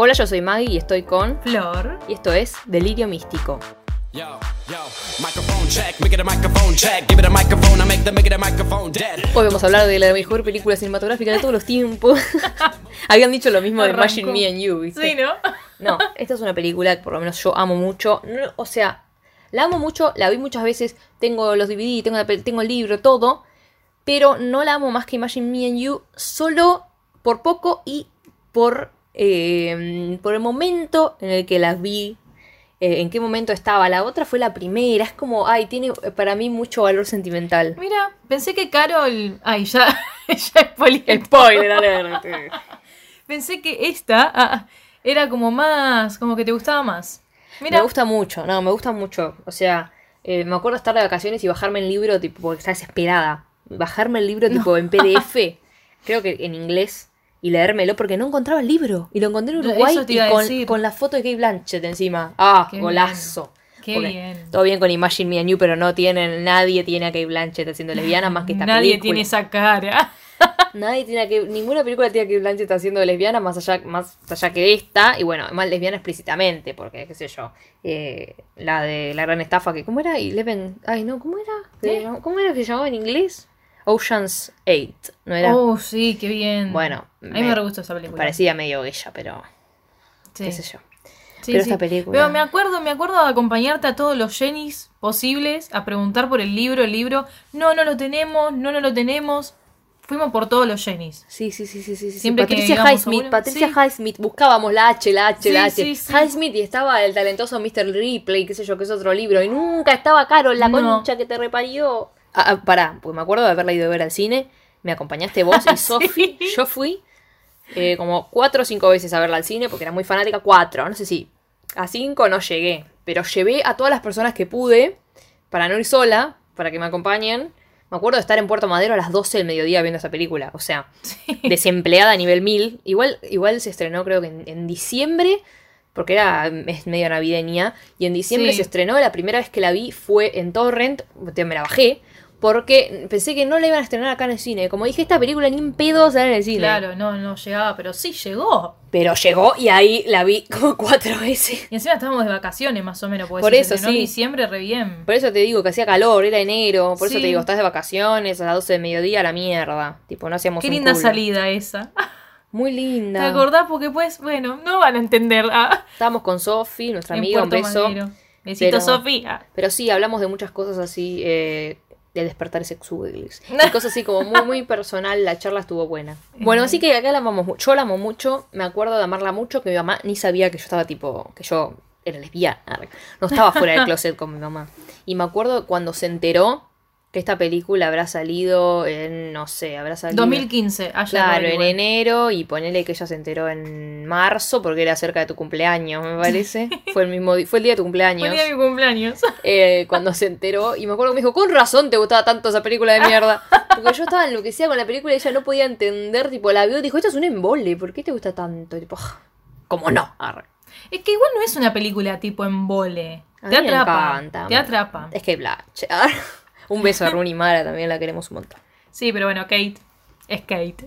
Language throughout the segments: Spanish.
Hola, yo soy Maggie y estoy con. Flor. Y esto es Delirio Místico. Hoy vamos a hablar de la mejor película cinematográfica de todos los tiempos. Habían dicho lo mismo de. Imagine Me and You, ¿viste? Sí, ¿no? No, esta es una película que por lo menos yo amo mucho. No, o sea, la amo mucho, la vi muchas veces, tengo los DVD, tengo, la pel- tengo el libro, todo. Pero no la amo más que Imagine Me and You, solo por poco y por, eh, por el momento en el que la vi. eh, en qué momento estaba. La otra fue la primera. Es como, ay, tiene eh, para mí mucho valor sentimental. Mira, pensé que Carol. Ay, ya. ya spoileé. Spoiler alert. Pensé que esta ah, era como más. Como que te gustaba más. Mira. Me gusta mucho, no, me gusta mucho. O sea, eh, me acuerdo estar de vacaciones y bajarme el libro, tipo, porque estaba desesperada. Bajarme el libro, tipo, en PDF, creo que en inglés, y leérmelo porque no encontraba el libro. Y lo encontré en Uruguay y con, con la foto de Kate Blanchett encima. Ah, Qué golazo. Qué Porque bien. Todo bien con Imagine Me and You, pero no tienen, nadie tiene a Kate Blanchett haciendo lesbiana más que esta Nadie película. tiene esa cara. Nadie tiene a que, ninguna película tiene a Kate Blanchett haciendo lesbiana más allá, más allá que esta. Y bueno, más lesbiana explícitamente, porque qué sé yo. eh, la de la gran estafa que, ¿cómo era? Eleven, ay no, ¿cómo era? ¿Eh? ¿Cómo era que se llamaba en inglés? Ocean's 8, ¿no era? Oh, sí, qué bien. Bueno, a mí me, re gustó esa película. Parecía medio ella, pero Sí. qué sé yo. Sí, Pero sí. esta película- Pero me acuerdo, me acuerdo de acompañarte a todos los Jennys posibles, a preguntar por el libro, el libro. No, no lo tenemos, no, no lo tenemos. Fuimos por todos los Jennys. Sí, sí, sí, sí, sí. Siempre que Patricia a Highsmith, Patricia sí. Highsmith, buscábamos la H, la H, la H. Sí. Highsmith y estaba el talentoso Mr. Ripley, qué sé yo, que es otro libro. Y nunca estaba Carol, la No. concha que te reparió. Ah, ah, pará, porque me acuerdo de haberla ido a ver al cine. Me acompañaste vos y Sofi. Yo fui eh, como cuatro o cinco veces a verla al cine porque era muy fanática. Cuatro, no sé si. A cinco no llegué. Pero llevé a todas las personas que pude para no ir sola, para que me acompañen. Me acuerdo de estar en Puerto Madero a las 12 del mediodía viendo esta película. O sea, desempleada a nivel 1000. Igual, igual se estrenó creo que en, en diciembre, porque era es medio navideña. Y en diciembre Sí. se estrenó. La primera vez que la vi fue en Torrent. Me la bajé. Porque pensé que no la iban a estrenar acá en el cine. Como dije, esta película ni en pedo sale en el cine. Claro, no, no llegaba, pero sí llegó. Pero llegó y ahí la vi como cuatro veces. Y encima estábamos de vacaciones más o menos. porque Por eso, estrenó en sí. diciembre re bien. Por eso te digo que hacía calor, era enero. Por eso Sí. te digo, estás de vacaciones a las 12 de mediodía a la mierda. Tipo, no hacíamos Qué un linda culo. salida esa. Muy ¿Te linda. acordás? Porque pues, bueno, no van a entender. ah, Estábamos con Sofi, nuestra en amiga, un beso. Madero. Besito, Sofía. Pero sí, hablamos de muchas cosas así, eh, de despertar sexuales. Y cosas así como muy, muy personal. La charla estuvo buena. Bueno, así que acá la amamos mucho. Yo la amo mucho. Me acuerdo de amarla mucho, que mi mamá ni sabía que yo estaba tipo, que yo era lesbiana. No estaba fuera del closet con mi mamá. Y me acuerdo cuando se enteró que esta película habrá salido en, no sé, habrá salido... 2015, allá Claro, en enero y ponele que ella se enteró en marzo porque era cerca de tu cumpleaños, me parece. fue el mismo fue el día de tu cumpleaños. Fue el día de mi cumpleaños. eh, cuando se enteró y me acuerdo que me dijo, con razón te gustaba tanto esa película de mierda. Porque yo estaba enloquecida con la película y ella no podía entender, tipo, la vio y dijo, esto es un embole, ¿por qué te gusta tanto? Y tipo, "Ah, ¿cómo no? Arre. Es que igual no es una película tipo embole. Te atrapa. encanta. Te atrapa. Es que Blanche. Un beso a Rooney Mara, también la queremos un montón. Sí, pero bueno, Kate es Kate.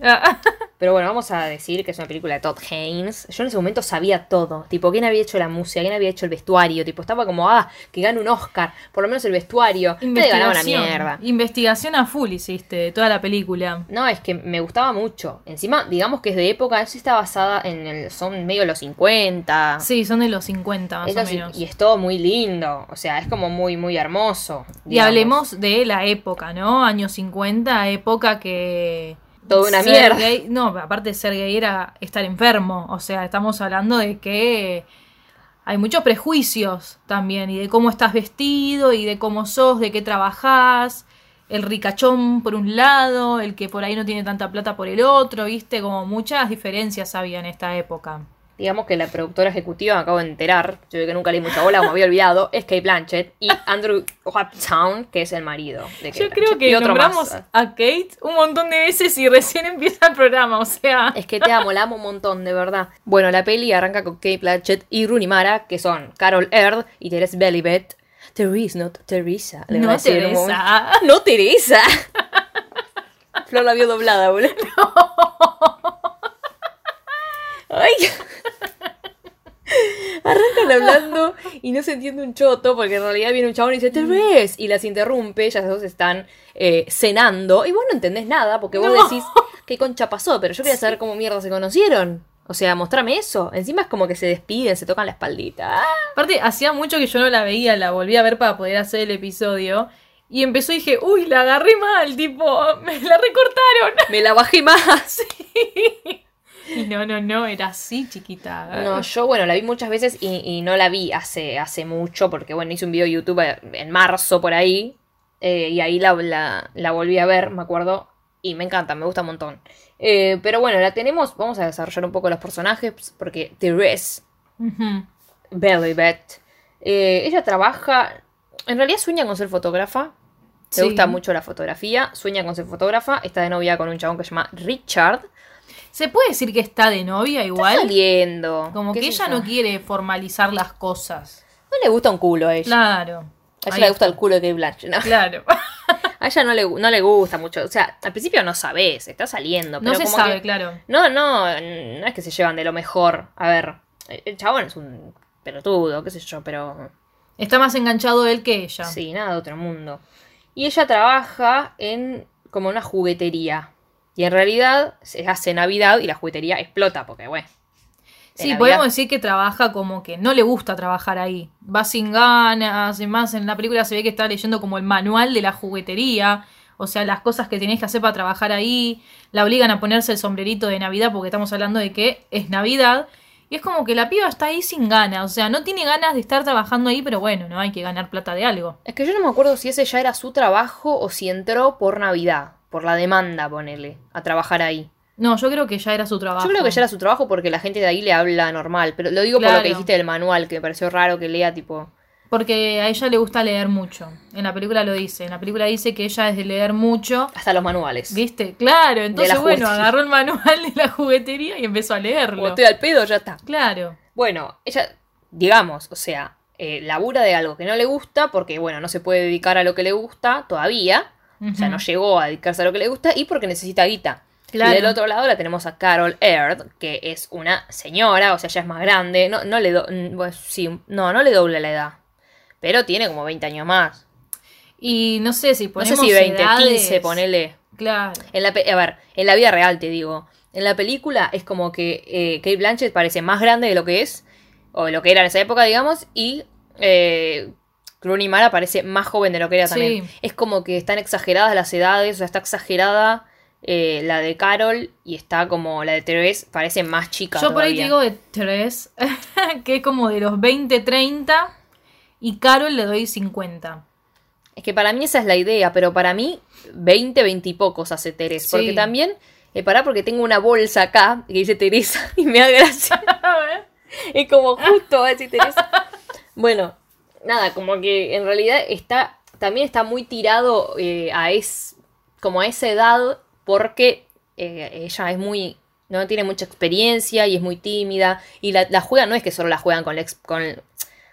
Pero bueno, vamos a decir que es una película de Todd Haynes. Yo en ese momento sabía todo. Tipo, quién había hecho la música, quién había hecho el vestuario. Tipo, estaba como, ah, que gane un Oscar. Por lo menos el vestuario. Te ganaba una mierda. Investigación a full hiciste de toda la película. No, es que me gustaba mucho. Encima, digamos que es de época, eso está basada en el. Son medio los 50. Sí, son de los 50 más o menos. y es todo muy lindo. O sea, es como muy, muy hermoso. Y hablemos de la época, ¿no? Años 50, época que... Toda una ser mierda. gay- no, aparte de ser gay era estar enfermo. O sea, estamos hablando de que hay muchos prejuicios también. Y de cómo estás vestido, y de cómo sos, de qué trabajás. El ricachón por un lado, el que por ahí no tiene tanta plata por el otro, ¿viste? Como muchas diferencias había en esta época. Digamos que la productora ejecutiva, me acabo de enterar, yo que nunca leí mucha bola, como había olvidado, es Kate Blanchett y Andrew Uptown, que es el marido de Kate Yo creo que Y otro nombramos más. a Kate un montón de veces y recién empieza el programa, o sea... Es que te amo, la amo un montón, de verdad. Bueno, la peli arranca con Kate Blanchett y Rooney Mara, que son Carol Earl y Teres Belibet. Therese, not Teresa. le No, Teresa. No, Teresa. Flor la vio doblada, boludo. Ay. hablando y no se entiende un choto porque en realidad viene un chabón y dice, te ves, y las interrumpe, ellas dos están eh, cenando y vos no entendés nada porque vos No. decís, ¿qué concha pasó? Pero yo quería saber cómo mierda se conocieron. O sea, mostrame eso. Encima es como que se despiden, se tocan la espaldita. Ah. Aparte, hacía mucho que yo no la veía, la volví a ver para poder hacer el episodio. Y empezó y dije, uy, la agarré mal, tipo, me la recortaron. Me la bajé más. Y no, no, no, era así, chiquita. No, yo, bueno, la vi muchas veces y, y no la vi hace, hace mucho, porque, bueno, hice un video de YouTube en marzo por ahí, eh, y ahí la, la, la volví a ver, me acuerdo, y me encanta, me gusta un montón. Eh, pero bueno, la tenemos, vamos a desarrollar un poco los personajes, porque Therese Ujú. Belibet, eh, ella trabaja, en realidad sueña con ser fotógrafa, le Sí. gusta mucho la fotografía, sueña con ser fotógrafa, está de novia con un chabón que se llama Richard, ¿Se puede decir que está de novia igual? saliendo. Como que ella no quiere formalizar las cosas. No le gusta un culo a ella. Claro. A ella Ahí le gusta está. el culo de Kate Blanchett, ¿no? Claro. A ella no le, no le gusta mucho. O sea, al principio no sabes, está saliendo. No pero se como sabe, que- claro. No, no, no es que se llevan de lo mejor. A ver, el chabón es un pelotudo, qué sé yo, pero Está más enganchado él que ella. sí, nada de otro mundo. Y ella trabaja en como una juguetería. Y en realidad se hace Navidad y la juguetería explota, porque bueno. Sí, Navidad- podemos decir que trabaja como que no le gusta trabajar ahí. Va sin ganas, y más en la película se ve que está leyendo como el manual de la juguetería. O sea, las cosas que tenés que hacer para trabajar ahí. La obligan a ponerse el sombrerito de Navidad porque estamos hablando de que es Navidad. Y es como que la piba está ahí sin ganas. O sea, no tiene ganas de estar trabajando ahí, pero bueno, no hay que ganar plata de algo. Es que yo no me acuerdo si ese ya era su trabajo o si entró por Navidad, por la demanda, ponele, a trabajar ahí. No, yo creo que ya era su trabajo. Yo creo que ya era su trabajo porque la gente de ahí le habla normal, pero lo digo por lo Claro. que dijiste del manual, que me pareció raro que lea tipo... Porque a ella le gusta leer mucho. En la película lo dice. En la película dice que ella es de leer mucho. Hasta los manuales. ¿Viste? Claro, entonces bueno, agarró el manual de la juguetería y empezó a leerlo. Como estoy al pedo, ya está. Claro. Bueno, ella, digamos, o sea, eh, labura de algo que no le gusta porque, bueno, no se puede dedicar a lo que le gusta todavía. O sea, no llegó a dedicarse a lo que le gusta y porque necesita guita. Claro. Y del otro lado la tenemos a Carol Aird, que es una señora, o sea, ya es más grande. No, no le do- mm, bueno, sí, no, no le dobla la edad. Pero tiene como 20 años más. Y no sé si No ponemos sé si 20, edades. 15, ponele. Claro. En la pe- a ver, en la vida real te digo. En la película es como que eh, Kate Blanchett parece más grande de lo que es, o de lo que era en esa época, digamos, y eh, Rooney Mara parece más joven de lo que era Sí. también. Es como que están exageradas las edades, o sea, está exagerada eh, la de Carol y está como la de Therese, parece más chica. Yo por ahí te digo de tres, que es como de los 20, 30. Y Carol le doy 50. Es que para mí esa es la idea, pero para mí 20, 20 y pocos hace Teresa. Sí. Porque también, eh, pará, porque tengo una bolsa acá que dice Teresa y me da gracia. es como justo va a decir Teresa. Bueno, nada, como que en realidad está, también está muy tirado eh, a es, como a esa edad porque eh, ella es muy, no tiene mucha experiencia y es muy tímida. Y la, la juegan, no es que solo la juegan con, la ex- con,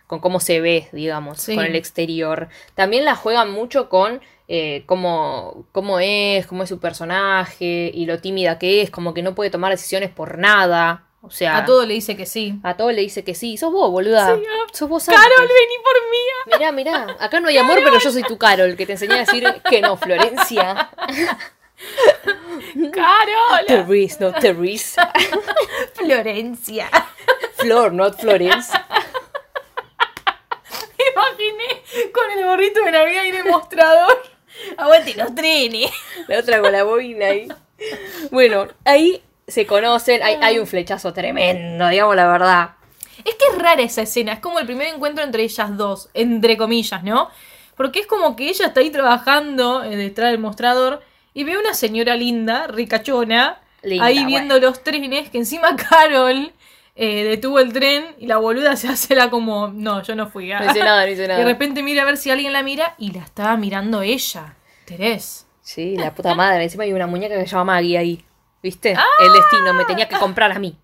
con cómo se ve, digamos, Sí. con el exterior. También la juegan mucho con eh, cómo, cómo es, cómo es su personaje y lo tímida que es, como que no puede tomar decisiones por nada. O sea, A todo le dice que sí. a todo le dice que sí. Sos vos, boluda. Sí, ah. Sos vos Carol, antes. vení por mí. Mirá, mirá. Acá no hay amor, pero yo soy tu Carol, que te enseñé a decir que no, Florencia. Carol. Therese, no Therese. Florencia. Flor, not Florence. Me imaginé con el gorrito de Navidad y el mostrador. Aguante los trenes. La otra con la bobina ahí. Bueno, ahí se conocen. Hay, hay un flechazo tremendo, digamos la verdad. Es que es rara esa escena, es como el primer encuentro entre ellas dos, entre comillas, ¿no? Porque es como que ella está ahí trabajando eh, detrás del mostrador y ve una señora linda, ricachona, Linda, ahí bueno. viendo los trenes, que encima Carol eh, detuvo el tren y la boluda se hace la como, no, yo no fui. ah". No hice nada, no hice De nada. repente mira a ver si alguien la mira y la estaba mirando ella, Terés. Sí, la puta madre. Encima hay una muñeca que se llama Maggie ahí. ¿Viste? Ah. El destino me tenía que comprar a mí.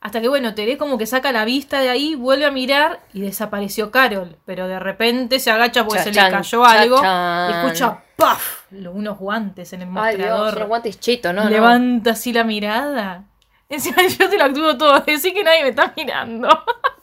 Hasta que bueno, Terés como que saca la vista de ahí, vuelve a mirar y desapareció Carol. Pero de repente se agacha porque se le cayó algo y escucha ¡paf! Unos guantes en el Ay, Dios, mostrador. guantes no. Levanta así la mirada. Encima yo te lo actúo todo, decir que nadie me está mirando.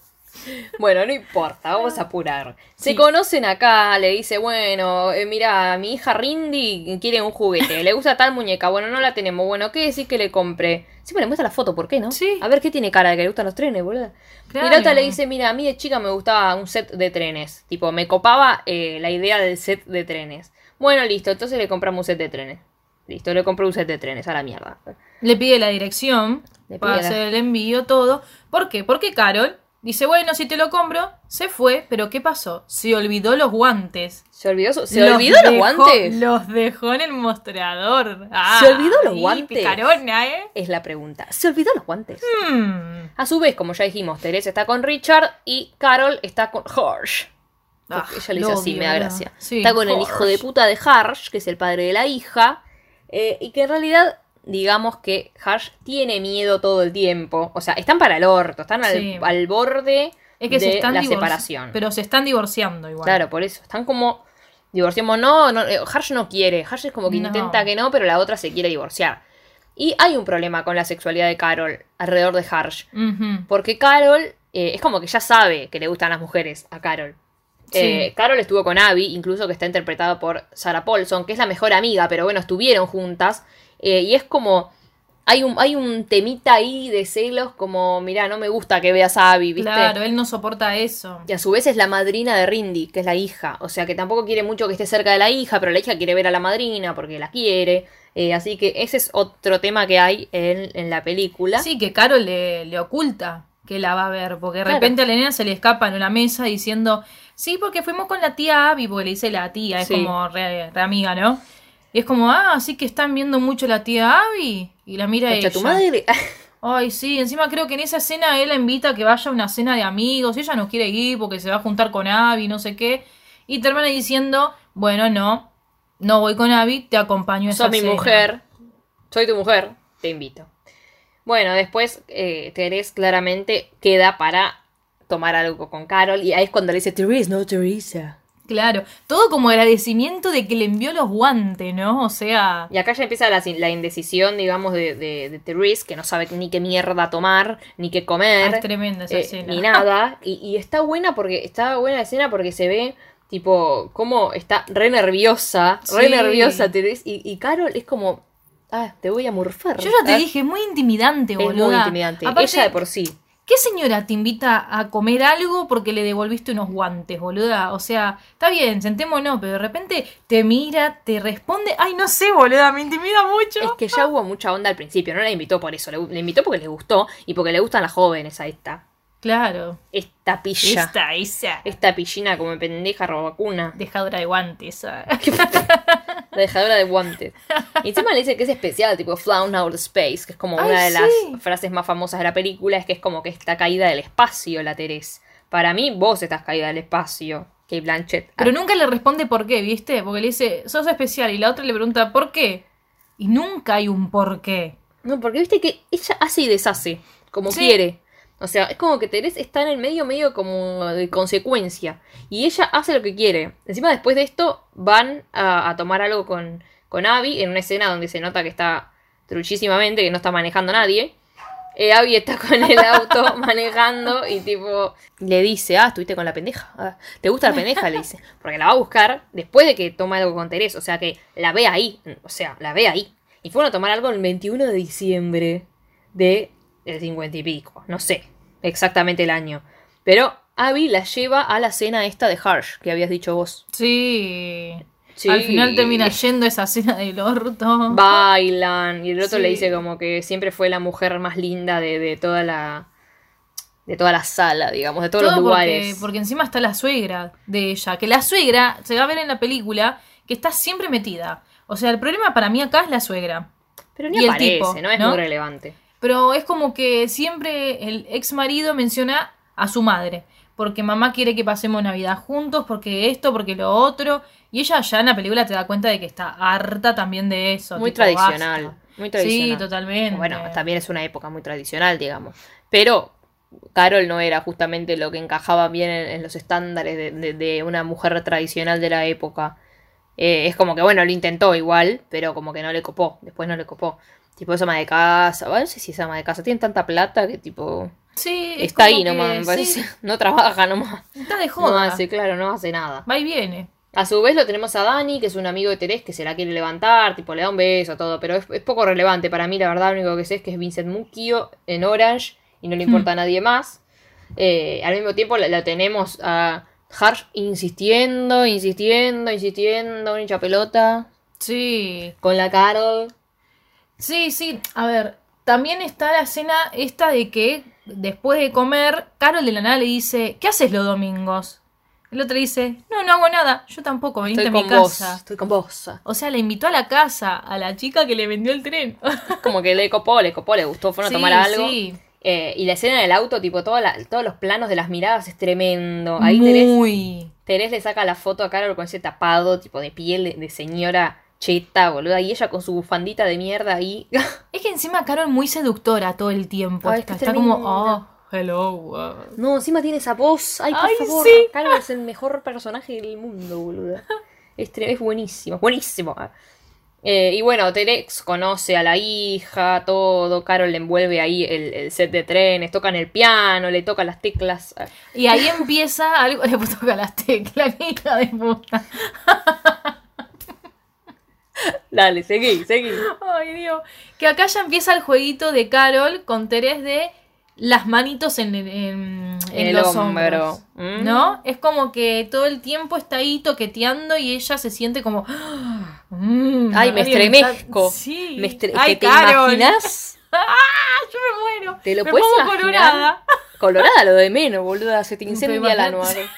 Bueno, no importa, vamos a apurar. Se conocen acá, le dice, bueno, eh, mira, mi hija Rindy quiere un juguete, le gusta tal muñeca, bueno, no la tenemos, bueno, ¿qué decir que le compre? Siempre le muestra la foto, ¿por qué no? Sí. A ver qué tiene cara de que le gustan los trenes, boludo. Claro. Y la otra le dice, mira, a mí de chica me gustaba un set de trenes, tipo, me copaba eh, la idea del set de trenes. Bueno, listo, entonces le compramos un set de trenes. Listo, le compré un set de trenes, a la mierda. Le pide la dirección Le para pide la- hacer el envío, todo. ¿Por qué? Porque Carol dice, bueno, si te lo compro, se fue, pero ¿qué pasó? Se olvidó los guantes. ¿Se olvidó, Los olvidó los dejó- guantes? Los dejó en el mostrador. ¿Se olvidó los guantes? picarona, ¿eh? Es la pregunta. ¿Se olvidó los guantes? Hmm. A su vez, como ya dijimos, Teresa está con Richard y Carol está con Harsh. Ah, ella le dice así, me da gracia. Sí, está con el hijo de puta de Harsh, que es el padre de la hija. eh, y que en realidad, digamos que Harsh tiene miedo todo el tiempo. O sea, están para el orto, están al, Sí. al borde Es que de se están la separación. Pero se están divorciando igual. Claro, por eso. Están como. Divorciamos, no, no eh, Harsh no quiere. Harsh es como que No. intenta que no, pero la otra se quiere divorciar. Y hay un problema con la sexualidad de Carol alrededor de Harsh. Porque Carol eh, es como que ya sabe que le gustan las mujeres a Carol. Sí. Eh, Carol estuvo con Abby, incluso que está interpretada por Sarah Paulson, que es la mejor amiga, pero bueno, estuvieron juntas. Eh, y es como. Hay un, hay un temita ahí de celos, como, mira, no me gusta que veas a Abby, ¿viste? Claro, él no soporta eso. Y a su vez es la madrina de Rindy, que es la hija. O sea que tampoco quiere mucho que esté cerca de la hija, pero la hija quiere ver a la madrina porque la quiere. Eh, así que ese es otro tema que hay en, en la película. Sí, que Carol le, le oculta que la va a ver, porque de Claro. repente a la nena se le escapa en una mesa diciendo, sí, porque fuimos con la tía Abby, porque le dice la tía, es Sí. como re, re amiga, ¿no? Y es como, ah, sí que están viendo mucho la tía Abby. Y la mira ella. tu madre. Ay, sí, encima creo que en esa escena él la invita a que vaya a una cena de amigos, ella no quiere ir porque se va a juntar con Abby, no sé qué. Y termina diciendo, bueno, no, no voy con Abby, te acompaño a esa Sos mi cena". mujer. Soy tu mujer. Te invito. Bueno, después eh, Teres claramente queda para tomar algo con Carol. Y ahí es cuando le dice, Teresa, no Teresa. Claro, todo como agradecimiento de que le envió los guantes, ¿no? O sea, Y acá ya empieza la, la indecisión, digamos, de, de, de Therese, que no sabe ni qué mierda tomar, ni qué comer. Ah, es tremenda esa eh, escena. Ni nada. Y, y está buena porque está buena la escena porque se ve, tipo, cómo está re nerviosa, re Sí. nerviosa Therese. Y, y Carol es como, ah, te voy a morfar. Yo ya te Ah, dije, muy intimidante, Es boluda. muy intimidante. Aparte, Ella de por sí. ¿Qué señora te invita a comer algo porque le devolviste unos guantes, boluda? O sea, está bien, sentémonos, pero de repente te mira, te responde. Ay, no sé, boluda, me intimida mucho. Es que ya hubo mucha onda al principio, no la invitó por eso, le invitó porque le gustó y porque le gustan las jóvenes a esta. Claro. Esta pilla. Esta, esa. Esta pillina como pendeja robacuna. Dejadora de guantes. La dejadora de guantes. Y encima le dice que es especial, tipo Flown Out of Space, que es como Ay, una de sí. las frases más famosas de la película, es que es como que está caída del espacio la Teresa. Para mí, vos estás caída del espacio, Kate Blanchett. Pero nunca le responde por qué, ¿viste? Porque le dice, sos especial. Y la otra le pregunta, ¿por qué? Y nunca hay un por qué. No, porque viste que ella hace y deshace, como Sí. quiere. O sea, es como que Teresa está en el medio, medio como de consecuencia. Y ella hace lo que quiere. Encima, después de esto, van a, a tomar algo con, con Abby en una escena donde se nota que está truchísimamente, que no está manejando nadie. Eh, Abby está con el auto manejando y tipo le dice, ah, estuviste con la pendeja. Ah, ¿Te gusta la pendeja? Le dice. Porque la va a buscar después de que toma algo con Teresa. O sea que la ve ahí. O sea, la ve ahí. Y fueron a tomar algo el 21 de diciembre de el 50 y pico. No sé exactamente el año. Pero Abby la lleva a la cena esta de Harsh que habías dicho vos. Sí. Sí. Al final termina yendo a esa cena del orto. Bailan. Y el otro le dice como que siempre fue la mujer más linda de, de toda la. de toda la sala, digamos, de todos Todo los lugares. porque encima está la suegra de ella. Que la suegra, se va a ver en la película, que está siempre metida. O sea, el problema para mí acá es la suegra. Pero y ni el aparece, tipo, no es ¿no? muy relevante. Pero es como que siempre el ex marido menciona a su madre. Porque mamá quiere que pasemos Navidad juntos, porque esto, porque lo otro. Y ella ya en la película te da cuenta de que está harta también de eso. Muy tipo, tradicional. basta. Muy tradicional. Sí, totalmente. Bueno, también es una época muy tradicional, digamos. Pero Carol no era justamente lo que encajaba bien en, en los estándares de, de- de una mujer tradicional de la época. Eh, es como que, bueno, lo intentó igual, pero como que no le copó. Después no le copó. Tipo, es ama de casa. bueno, no sé si es ama de casa. Tienen tanta plata que, tipo, Sí, es Está ahí nomás, me sí, parece. No trabaja nomás. está de No joda. hace, claro, no hace nada. Va y viene. A su vez lo tenemos a Dani, que es un amigo de Terés que se la quiere levantar, tipo le da un beso, todo, pero es, es poco relevante para mí, la verdad, lo único que sé es que es Vincent Mucchio en Orange y no le importa a nadie más. Eh, al mismo tiempo la, la tenemos a Harsh insistiendo, insistiendo, insistiendo, hincha pelota, Sí. con la Carol. Sí, sí. A ver, también está la escena esta de que después de comer, Carol de la nada le dice, ¿qué haces los domingos? El otro dice, no, no hago nada. Yo tampoco, veniste Estoy a mi con vos, casa. estoy con vos. O sea, le invitó a la casa a la chica que le vendió el tren. Como que le copó, le copó, le gustó, fueron Sí, a tomar algo. sí. Eh, y la escena del auto, tipo, toda la- todos los planos de las miradas es tremendo. Ahí Terés, Muy. Terés le saca la foto a Carol con ese tapado, tipo de piel de, de señora cheta, boluda. Y ella con su bufandita de mierda ahí. Es que encima Carol muy seductora todo el tiempo. Ay, está, está como, oh, hello. uh". no, encima tiene esa voz. Ay, por Ay, favor. sí. Carol es el mejor personaje del mundo, boluda. Es, es buenísimo, buenísimo. Eh, y bueno, Terex conoce a la hija, todo. Carol le envuelve ahí el, el set de trenes, tocan el piano, le toca las teclas. Y ahí empieza algo. Le toca las teclas, hija de puta. Dale, seguí, seguí. Ay, Dios. Que acá ya empieza el jueguito de Carol con Teres de las manitos en, en, en el los hombro. hombros. Mm. ¿No? Es como que todo el tiempo está ahí toqueteando y ella se siente como. "Mm, Ay, me alguien está-". estremezco. Sí. Me estre- Ay, ¿que ¿Te Carol. imaginas? ¡Ah, yo me muero! ¿Te lo me puedes pongo imaginar? colorada. Colorada lo de menos, boluda. Se te incendia la nuave.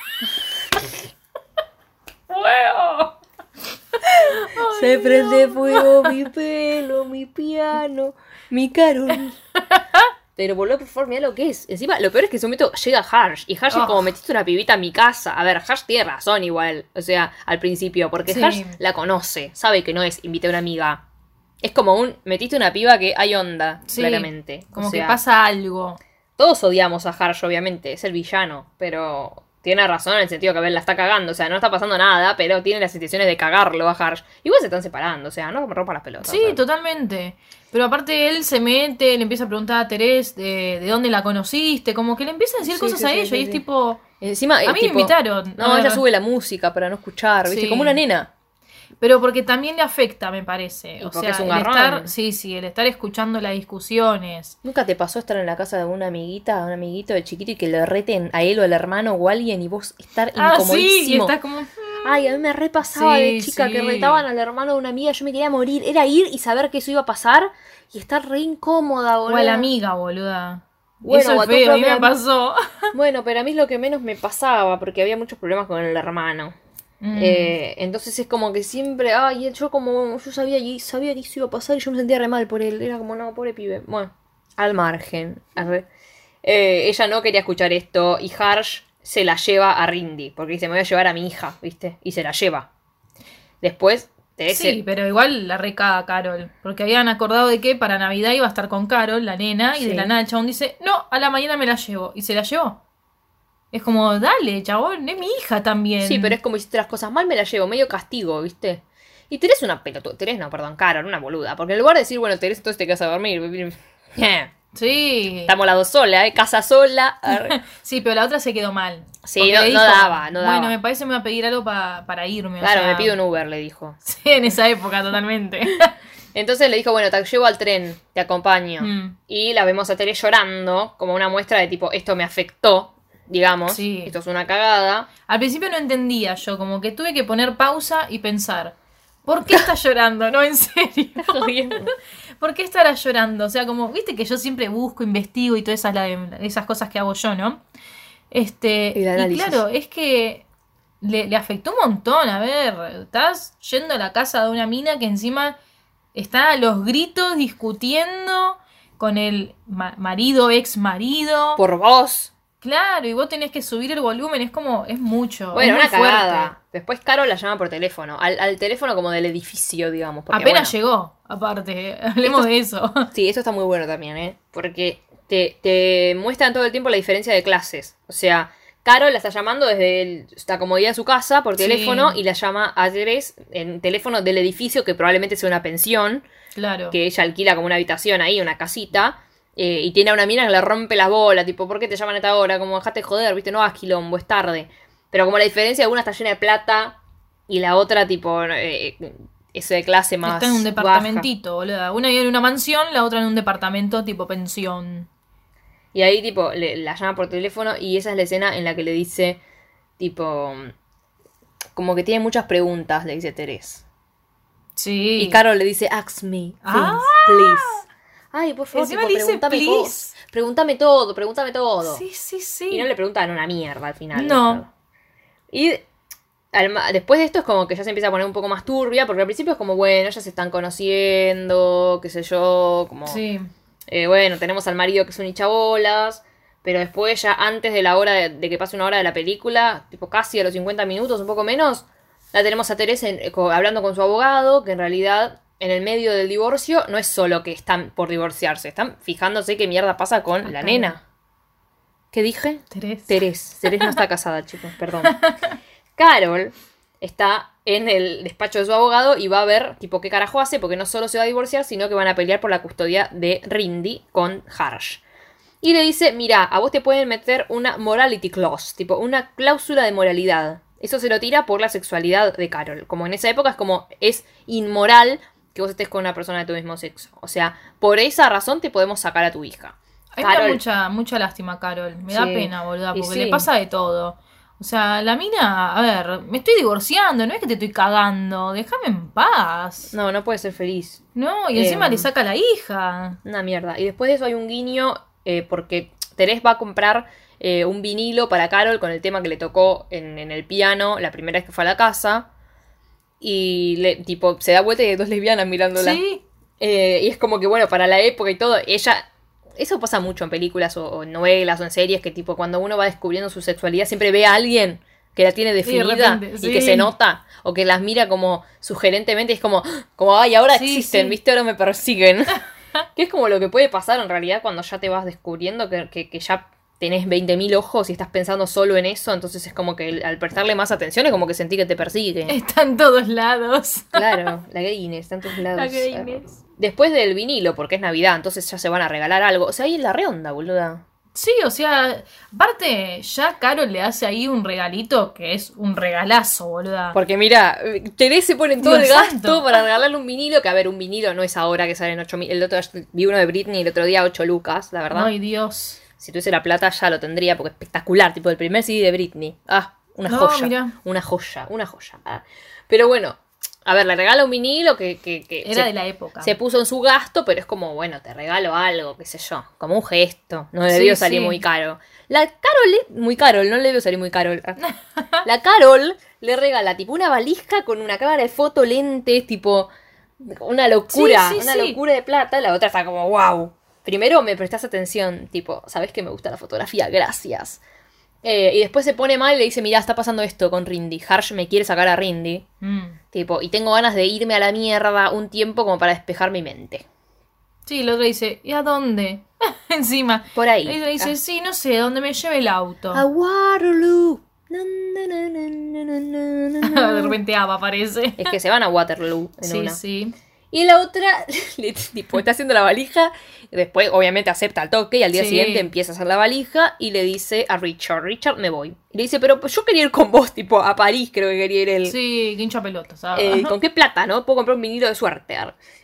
Se prende fuego mi pelo, mi piano, mi Carol. Pero boludo, por favor, mira lo que es. Encima, lo peor es que en ese momento llega Harsh. Y Harsh es como metiste una pibita a mi casa. A ver, Harsh tiene razón igual. O sea, al principio. Porque Sí. Harsh la conoce. Sabe que no es invité a una amiga. Es como un metiste una piba que hay onda, Sí, claramente. O Como sea, que pasa algo. Todos odiamos a Harsh, obviamente, es el villano, pero tiene razón en el sentido que a ver, la está cagando, o sea, no está pasando nada, pero tiene las intenciones de cagarlo a Harsh. Igual se están separando, o sea, no me rompa las pelotas. Sí, totalmente. Pero aparte él se mete, le empieza a preguntar a Terés de, de dónde la conociste, como que le empieza a decir Sí, cosas sí, a sí, ella y es tipo... Encima, A mí me tipo, invitaron. No, ella sube la música para no escuchar, ¿viste? Como una nena. Pero porque también le afecta, me parece. Y O sea, es un el estar, sí, sí, el estar escuchando las discusiones. ¿Nunca te pasó estar en la casa de una amiguita, un amiguito de chiquito y que le reten a él o al hermano o a alguien y vos estar Ah, sí, y incomodísimo? estás como... "Mm". Ay, a mí me repasaba Sí, de chica que retaban al hermano de una amiga, yo me quería morir. Era ir y saber que eso iba a pasar y estar re incómoda, O boludo. a la amiga, boluda. Bueno, Eso o es feo, a mí propia me pasó. Bueno, pero a mí es lo que menos me pasaba, porque había muchos problemas con el hermano. Mm. Eh, entonces es como que siempre, ay, yo como, yo sabía, y sabía que eso iba a pasar y yo me sentía re mal por él. Era como, no, pobre pibe. Bueno, al margen. Arre. Eh, ella no quería escuchar esto y Harsh se la lleva a Rindy, porque dice, me voy a llevar a mi hija, ¿viste? Y se la lleva. Después de ese... Sí, pero igual la recaga Carol. Porque habían acordado de que para Navidad iba a estar con Carol, la nena, y Sí. de la nada el chabón dice, no, a la mañana me la llevo. Y se la llevó. Es como, dale, chabón, es mi hija también. Sí, pero es como hiciste las cosas mal, me la llevo, medio castigo, ¿viste? Y Teresa una pelotuda, Teresa no, perdón, Carol, una boluda. Porque en lugar de decir, bueno, Teresa, entonces te quedas a dormir. Sí. Estamos las dos solas, ¿eh? Casa sola. Sí, pero la otra se quedó mal. Sí, no- le no daba, no Bueno, daba. me parece que me va a pedir algo pa- para irme. o Claro, sea, me pido un Uber, le dijo. Sí, en esa época, totalmente. Entonces le dijo, bueno, te llevo al tren, te acompaño. Mm. Y la vemos a Teresa llorando, como una muestra de tipo, esto me afectó, digamos. Sí. Esto es una cagada. Al principio no entendía yo, como que tuve que poner pausa y pensar, ¿por qué está llorando? No, en serio. ¿Por qué estará llorando? O sea, como, viste que yo siempre busco, investigo y todas esas, la- esas cosas que hago yo, ¿no? Este, y claro, es que le, le afectó un montón. A ver, estás yendo a la casa de una mina que encima está a los gritos discutiendo con el ma- marido, ex marido. Por vos. Claro, y vos tenés que subir el volumen, es como, es mucho. Bueno, es una cagada. fuerte. Después Caro la llama por teléfono. Al, al teléfono como del edificio, digamos. porque, Apenas bueno, llegó, aparte, hablemos de eso. Sí, esto está muy bueno también, ¿eh? Porque te, te muestran todo el tiempo la diferencia de clases. O sea, Caro la está llamando desde el- la comodidad de su casa por Sí. teléfono y la llama a Teres en teléfono del edificio que probablemente sea una pensión, Claro. que ella alquila como una habitación ahí, una casita. Eh, y tiene a una mina que le rompe las bolas, tipo, ¿por qué te llaman a esta hora? Como, dejate de joder, viste, no hagas quilombo, es tarde. Pero como la diferencia, una está llena de plata y la otra, tipo, eh, es de clase más. Está en un baja. departamentito, boluda. Una vive en una mansión, la otra en un departamento tipo pensión. Y ahí, tipo, le- la llama por teléfono y esa es la escena en la que le dice, tipo, como que tiene muchas preguntas, le dice Teres. Sí. Y Carol le dice, ask me, things, Ah. please. Ay, por favor, Encima tipo, le dice, pregúntame "Please". cosas. Pregúntame todo, pregúntame todo. Sí, sí, sí. Y no le preguntan una mierda al final. No. Y después de esto es como que ya se empieza a poner un poco más turbia, porque al principio es como, bueno, ya se están conociendo, qué sé yo, como... Sí. Eh, bueno, tenemos al marido que es un hinchabolas, pero después ya antes de la hora de, de que pase una hora de la película, tipo casi a los 50 minutos, un poco menos, la tenemos a Teresa hablando con su abogado, que en realidad en el medio del divorcio no es solo que están por divorciarse, están fijándose qué mierda pasa con la nena. ¿Qué dije? Teresa. Teresa. Teresa no está casada, chicos, perdón. Carol está en el despacho de su abogado y va a ver, tipo, qué carajo hace, porque no solo se va a divorciar, sino que van a pelear por la custodia de Rindy con Harsh. Y le dice, mira, a vos te pueden meter una morality clause, tipo, una cláusula de moralidad. Eso se lo tira por la sexualidad de Carol. Como en esa época es como, es inmoral que vos estés con una persona de tu mismo sexo. O sea, por esa razón te podemos sacar a tu hija. A mí me da Carol- mucha, mucha lástima, Carol. Me da pena, boluda, porque sí. le pasa de todo. O sea, la mina, a ver, me estoy divorciando, no es que te estoy cagando, déjame en paz. No, no puede ser feliz. No, y Eh, encima le saca a la hija. Una mierda. Y después de eso hay un guiño eh, porque Terés va a comprar eh, un vinilo para Carol con el tema que le tocó en, en el piano la primera vez que fue a la casa. Y le, tipo, se da vuelta y hay dos lesbianas mirándola. Sí, Eh, y es como que, bueno, para la época y todo, ella... Eso pasa mucho en películas o, o novelas o en series, que tipo cuando uno va descubriendo su sexualidad siempre ve a alguien que la tiene de definida y que se nota o que las mira como sugerentemente, es como, como ay, ahora Sí, existen, viste, ahora me persiguen. que es como lo que puede pasar en realidad cuando ya te vas descubriendo que, que- que ya tenés 20.000 ojos y estás pensando solo en eso, entonces es como que al prestarle más atención es como que sentí que te persigue. está en todos lados. Claro, la gayness, está en todos lados. La. Después del vinilo, porque es Navidad, entonces ya se van a regalar algo. O sea, ahí en la redonda, boluda. Sí, o sea, aparte, ya Carol le hace ahí un regalito que es un regalazo, boluda. Porque mira, Teresa se pone en todo el gasto para regalarle un vinilo, que a ver, un vinilo no es ahora que salen 8 mil. El otro vi uno de Britney el otro día 8 lucas, la verdad. Ay, Dios. Si tuviese la plata ya lo tendría, porque es espectacular, tipo el primer CD de Britney. Ah, una No, joya. mirá. Una joya, una joya. Ah. Pero bueno, a ver, le regala un vinilo que, que, que Era se- de la época. Se puso en su gasto, pero es como, bueno, te regalo algo, qué sé yo, como un gesto. No Sí, debió salir sí. muy caro. La Carol, muy caro, no le debió salir muy caro. La Carol le regala tipo una valija con una cámara de foto, lentes, tipo una locura, Sí, una locura de plata. La otra está como, wow. Primero me prestás atención, tipo, ¿sabes que me gusta la fotografía? Gracias. Eh, y después se pone mal y le dice, mira, está pasando esto con Rindy. Harsh me quiere sacar a Rindy. Mm. Tipo, y tengo ganas de irme a la mierda un tiempo como para despejar mi mente. Sí, el otro dice, ¿y a dónde? Encima. Por ahí. Y dice, Ah. sí, no sé, donde me lleve el auto. A Waterloo. De repente Ava aparece. Es que se van a Waterloo en Sí, una. sí. Y la otra, le- tipo, está haciendo la valija. y Después, obviamente, acepta el toque y al día Sí. siguiente empieza a hacer la valija y le dice a Richard, Richard, me voy. Le dice, pero pues, yo quería ir con vos, tipo, a París creo que quería ir él. Sí, que hincha pelota, ¿sabes? Eh, ¿Con qué plata, no? Puedo comprar un vinilo de suerte.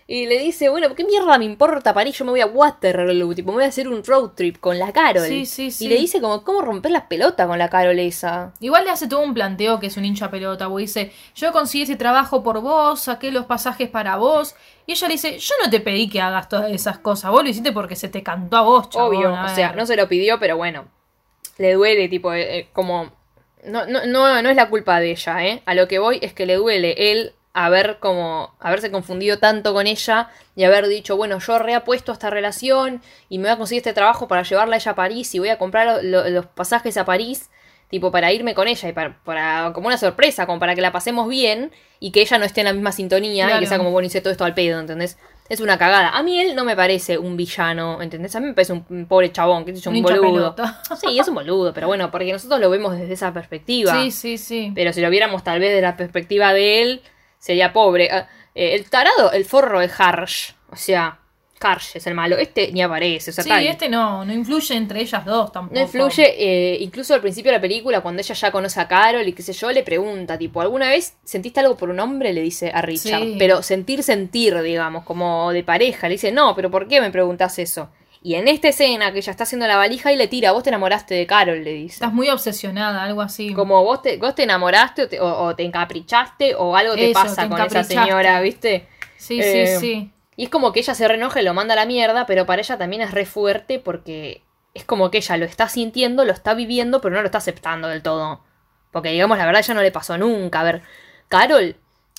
Y le dice, bueno, ¿qué mierda me importa París? Yo me voy a Waterloo, tipo, me voy a hacer un road trip con la Carol. Sí, sí, sí. Y le dice como, ¿cómo romper las pelotas con la Carol esa? Igual le hace todo un planteo que es un hincha pelota, porque dice, yo conseguí ese trabajo por vos, saqué los pasajes para vos. Y ella le dice, yo no te pedí que hagas todas esas cosas, vos lo hiciste porque se te cantó a vos, chabón, Obvio, a o sea, ver". no se lo pidió, pero bueno, le duele, tipo, eh, eh, como... No, no, no, no es la culpa de ella, ¿eh? A lo que voy es que le duele él haber como haberse confundido tanto con ella y haber dicho, bueno, yo reapuesto a esta relación y me voy a conseguir este trabajo para llevarla a ella a París y voy a comprar lo- lo- los pasajes a París, tipo, para irme con ella y para, para- como una sorpresa, como para que la pasemos bien y que ella no esté en la misma sintonía y que sea como, bueno, hice todo esto al pedo, ¿entendés? Es una cagada. A mí él no me parece un villano, ¿entendés? A mí me parece un, pobre chabón, que es Un un, boludo. Sí, es un boludo, pero bueno, porque nosotros lo vemos desde esa perspectiva. Sí, sí, sí. Pero si lo viéramos tal vez de la perspectiva de él, sería pobre. Ah, eh, el tarado, el forro de Harsh. O sea, Karsh es el malo. Este ni aparece. O sea, Sí, tal. este no, no influye entre ellas dos tampoco. No influye, eh, incluso al principio de la película, cuando ella ya conoce a Carol y qué sé yo, le pregunta, tipo, ¿alguna vez sentiste algo por un hombre? Le dice a Richard. Sí. Pero sentir, sentir, digamos, como de pareja. Le dice, no, pero ¿por qué me preguntas eso? Y en esta escena que ella está haciendo la valija y le tira, vos te enamoraste de Carol, le dice. Estás muy obsesionada, algo así. Como vos te, vos te enamoraste o te, o- o te encaprichaste o algo te Eso, pasa te con esa señora, ¿viste? Sí, Eh, sí, sí. Y es como que ella se renoja y lo manda a la mierda, pero para ella también es re fuerte porque es como que ella lo está sintiendo, lo está viviendo, pero no lo está aceptando del todo. Porque digamos, la verdad ya no le pasó nunca. A ver, Carol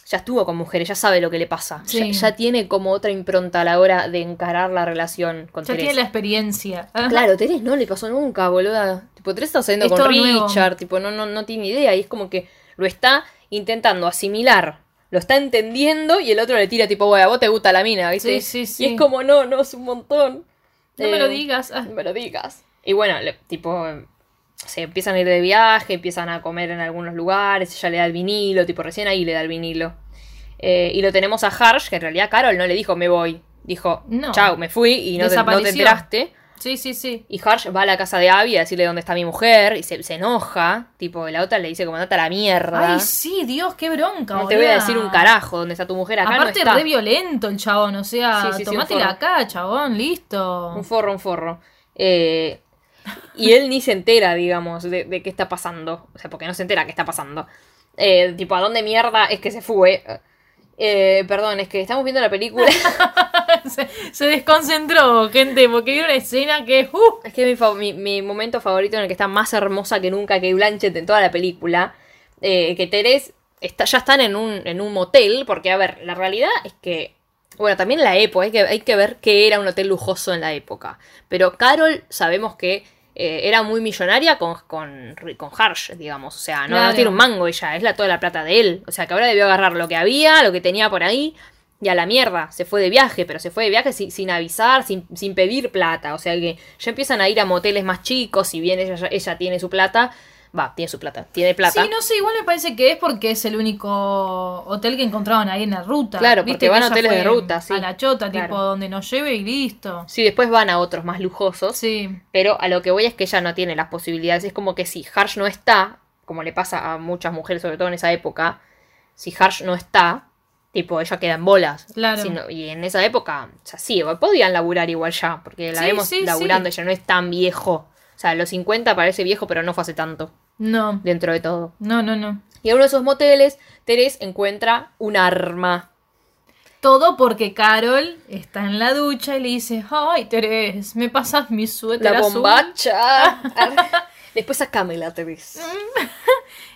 ya estuvo con mujeres, ya sabe lo que le pasa. Sí. Ya, ya tiene como otra impronta a la hora de encarar la relación con Ya Teresa. tiene la experiencia. Claro, Teresa no le pasó nunca, boluda. Tipo, Teresa está saliendo Es con nuevo. Richard, tipo, no, no, no tiene idea. Y es como que lo está intentando asimilar. Lo está entendiendo y el otro le tira, tipo, bueno, a vos te gusta la mina, ¿viste? Sí, sí, sí. Y es como, no, no, es un montón. No me Eh, lo digas. ah. No me lo digas. Y bueno, le- tipo, se empiezan a ir de viaje, empiezan a comer en algunos lugares, ella le da el vinilo, tipo, recién ahí le da el vinilo. Eh, y lo tenemos a Harsh, que en realidad Carol no le dijo me voy. Dijo, No. chao, me fui y no te, no te enteraste. Sí, sí, sí. Y Harsh va a la casa de Abby a decirle dónde está mi mujer y se, se enoja. Tipo, la otra le dice como andate a la mierda. Ay, sí, Dios, qué bronca. no te voy a decir un carajo dónde está tu mujer acá. Aparte, no está. re violento el chabón, o sea, Sí, sí, sí, tomátela forro. acá, chabón, listo. Un forro, un forro. Eh, y él ni se entera, digamos, de, de qué está pasando. O sea, porque no se entera qué está pasando. Eh, tipo, ¿a dónde mierda es que se fue? Eh, perdón, es que estamos viendo la película. se, se desconcentró, gente, porque vieron una escena que es. Uh, es que es mi, fa- mi- mi momento favorito en el que está más hermosa que nunca que Blanchett en toda la película. Eh, que Teres está, ya están en un, en un motel. Porque, a ver, la realidad es que. Bueno, también la época, hay que, hay que ver qué era un hotel lujoso en la época. Pero Carol sabemos que eh, era muy millonaria con, con, con Harsh, digamos. O sea, no, no tiene un mango ella, es la, toda la plata de él. O sea, que ahora debió agarrar lo que había, lo que tenía por ahí, y a la mierda. Se fue de viaje, pero se fue de viaje sin, sin avisar, sin, sin pedir plata. O sea que ya empiezan a ir a moteles más chicos, si bien ella, ella tiene su plata. Va, tiene su plata, tiene plata. Sí, no sé, igual me parece que es porque es el único hotel que encontraban ahí en la ruta. Claro, Viste porque van a hoteles de ruta, sí. A la chota, Claro. tipo, donde nos lleve y listo. Sí, después van a otros más lujosos. Sí. Pero a lo que voy es que ella no tiene las posibilidades. Es como que si Harsh no está, como le pasa a muchas mujeres, sobre todo en esa época, si Harsh no está, tipo, ella queda en bolas. Claro. Y en esa época, o sea, sí, podían laburar igual ya, porque la Sí, vemos sí, laburando, sí. ella no es tan viejo. O sea, a los 50 parece viejo, pero no fue hace tanto, No, dentro de todo. no, no, no. Y en uno de esos moteles, Teres encuentra un arma. Todo porque Carol está en la ducha y le dice, ay, Teres, ¿me pasas mi suéter La azul?". bombacha. Después sacámela, Teres.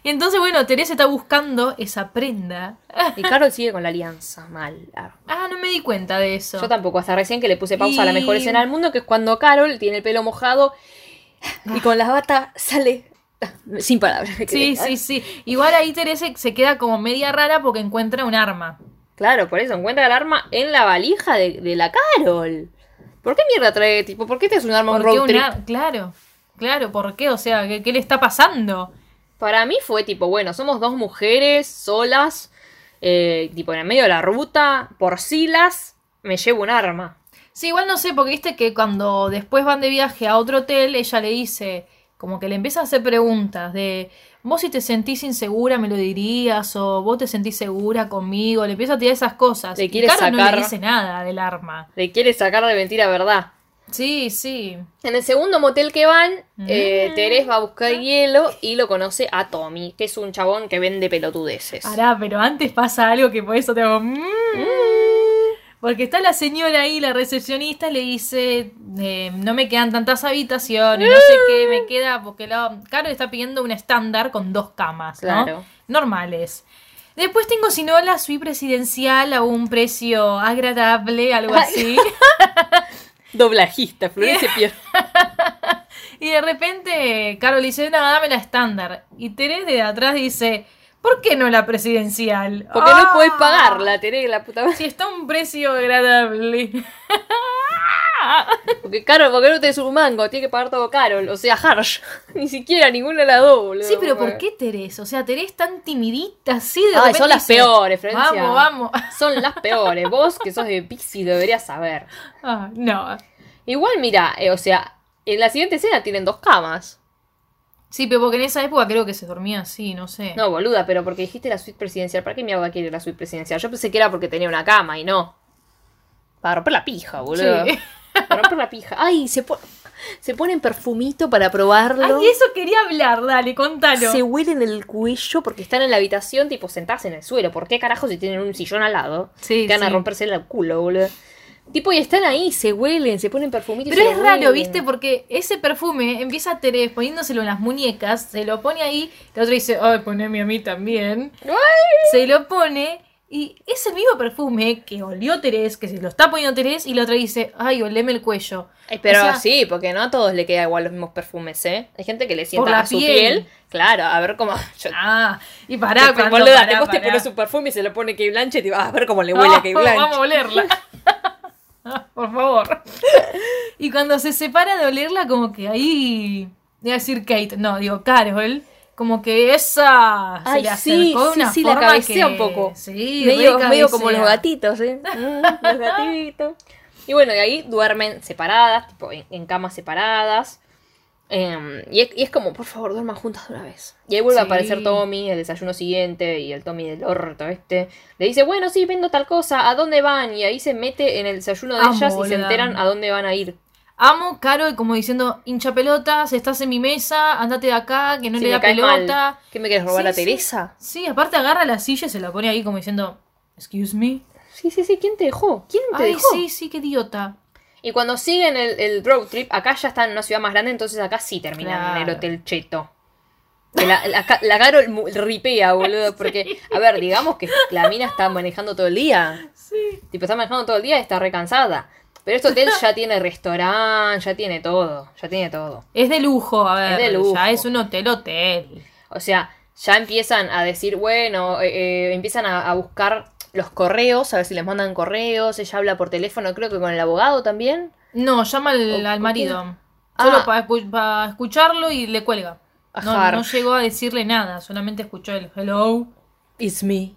Y entonces, bueno, Teres está buscando esa prenda. Y Carol sigue con la alianza, mal. Ah, no me di cuenta de eso. Yo tampoco, hasta recién que le puse pausa a la mejor escena del mundo, que es cuando Carol tiene el pelo mojado y con la bata sale sin palabras. Sí, sí, sí. Igual ahí Teresa se queda como media rara porque encuentra un arma. Claro, por eso encuentra el arma en la valija de, de la Carol. ¿Por qué mierda trae, tipo, por qué te es un arma un ¿Por qué road trip? Claro, claro, ¿por qué? O sea, ¿qué, qué le está pasando? Para mí fue tipo, bueno, somos dos mujeres solas, eh, tipo en el medio de la ruta, por silas, me llevo un arma. Sí, igual no sé, porque viste que cuando después van de viaje a otro hotel, ella le dice, como que le empieza a hacer preguntas de, vos si te sentís insegura me lo dirías, o vos te sentís segura conmigo, le empieza a tirar esas cosas. Le Y quiere Carol no sacar- le dice nada del arma. Le quiere sacar de mentira verdad. Sí, sí. En el segundo motel que van, Mm. eh, Teres va a buscar hielo y lo conoce a Tommy, que es un chabón que vende pelotudeces. Pará, pero antes pasa algo que por eso te hago... "Mm". Porque está la señora ahí, la recepcionista, le dice, eh, no me quedan tantas habitaciones, no sé qué, me queda, porque la... Carol está pidiendo un estándar con dos camas, ¿no? Claro. Normales. Después tengo, si no, la suite presidencial a un precio agradable, algo así. Doblajista, Florencia Pier. y de repente Carol dice, no, dame la estándar. Y Terés de atrás dice, ¿por qué no la presidencial? Porque no Ah. podés pagarla, Teres, la puta madre. Si está a un precio agradable. Porque Carol, porque no tenés un mango, tiene que pagar todo Carol. O sea, Harsh. Ni siquiera ninguna de las dos, boludo. Sí, pero ¿por qué Terés? O sea, Terés tan timidita así de Ay, son las dice, peores, Florencia. Vamos, vamos. Son las peores. Vos, que sos de Pisces, deberías saber. Ah, no. Igual, mira, eh, o sea, en la siguiente escena tienen dos camas. Sí, pero porque en esa época creo que se dormía así, no sé. No, boluda, pero porque dijiste la suite presidencial. ¿Para qué mi abuela quiere la suite presidencial? Yo pensé que era porque tenía una cama y no. Para romper la pija, boludo. Sí. Para romper la pija. Ay, se, po- se ponen perfumito para probarlo. Ay, eso quería hablar, dale, contalo. Se huelen el cuello porque están en la habitación, tipo, sentadas en el suelo. ¿Por qué carajo si tienen un sillón al lado? Sí, van a romperse el culo, boludo. Tipo, y están ahí, se huelen, se ponen perfumito y Pero se es raro. ¿viste? Porque ese perfume empieza Terés poniéndoselo en las muñecas, se lo pone ahí, la otra dice, ay, poneme a mí también. Se lo pone y es el mismo perfume que olió Terés, que se lo está poniendo Terés, y la otra dice, ay, oleme el cuello. Ay, pero O sea, sí, porque no a todos le queda igual los mismos perfumes, ¿eh? Hay gente que le sienta la a su piel. piel. Claro, a ver cómo. Yo, Ah, y pará, Tipo, cuando, boluda, pará, te- te pones un perfume y se lo pone Kate Blanchett y vas a ver cómo le huele a Kate Oh, Blanchett. Vamos a olerla. Por favor. Y cuando se separa de olerla, como que ahí. Voy a decir Kate, no, digo Carol. Como que esa se le sí, acercó de sí, una sí, la forma cabecea que- un poco. Sí, medio, medio como los gatitos, ¿eh? Mm, los gatitos. Y bueno, y ahí duermen separadas, tipo en, en camas separadas. Em, y, es, y es como, por favor, duerman juntas de una vez. Y ahí vuelve a Sí. aparecer Tommy, el desayuno siguiente, y el Tommy del orto este. Le dice, bueno, sí, vendo tal cosa, ¿a dónde van? Y ahí se mete en el desayuno de ellas y se enteran a dónde van a ir. Amo Carol como diciendo, hincha pelotas, estás en mi mesa, andate de acá, que no le da pelota. mal, ¿Qué me quieres robar Sí. Teresa? Sí, aparte agarra la silla y se la pone ahí como diciendo, excuse me. Sí, sí, sí, ¿quién te dejó? ¿Quién te Ay, dejó? sí, sí, qué idiota. Y cuando siguen el, el road trip, acá ya están en una ciudad más grande, entonces acá sí terminan en el hotel cheto. La, la, la Carol mu- ripea, boludo, porque, a ver, digamos que la mina está manejando todo el día. Sí. Tipo, está manejando todo el día y está recansada. Pero este hotel ya tiene restaurante, ya tiene todo, ya tiene todo. Es de lujo, a ver. Es de lujo. Ya es un hotel, hotel. O sea, ya empiezan a decir, bueno, eh, eh, empiezan a, a buscar los correos, a ver si les mandan correos. Ella habla por teléfono, creo que con el abogado también. No, llama al, ¿O- al o marido. qué? Solo Ah. para, escu- para escucharlo y le cuelga. No, no llegó a decirle nada, solamente escuchó el hello. It's me.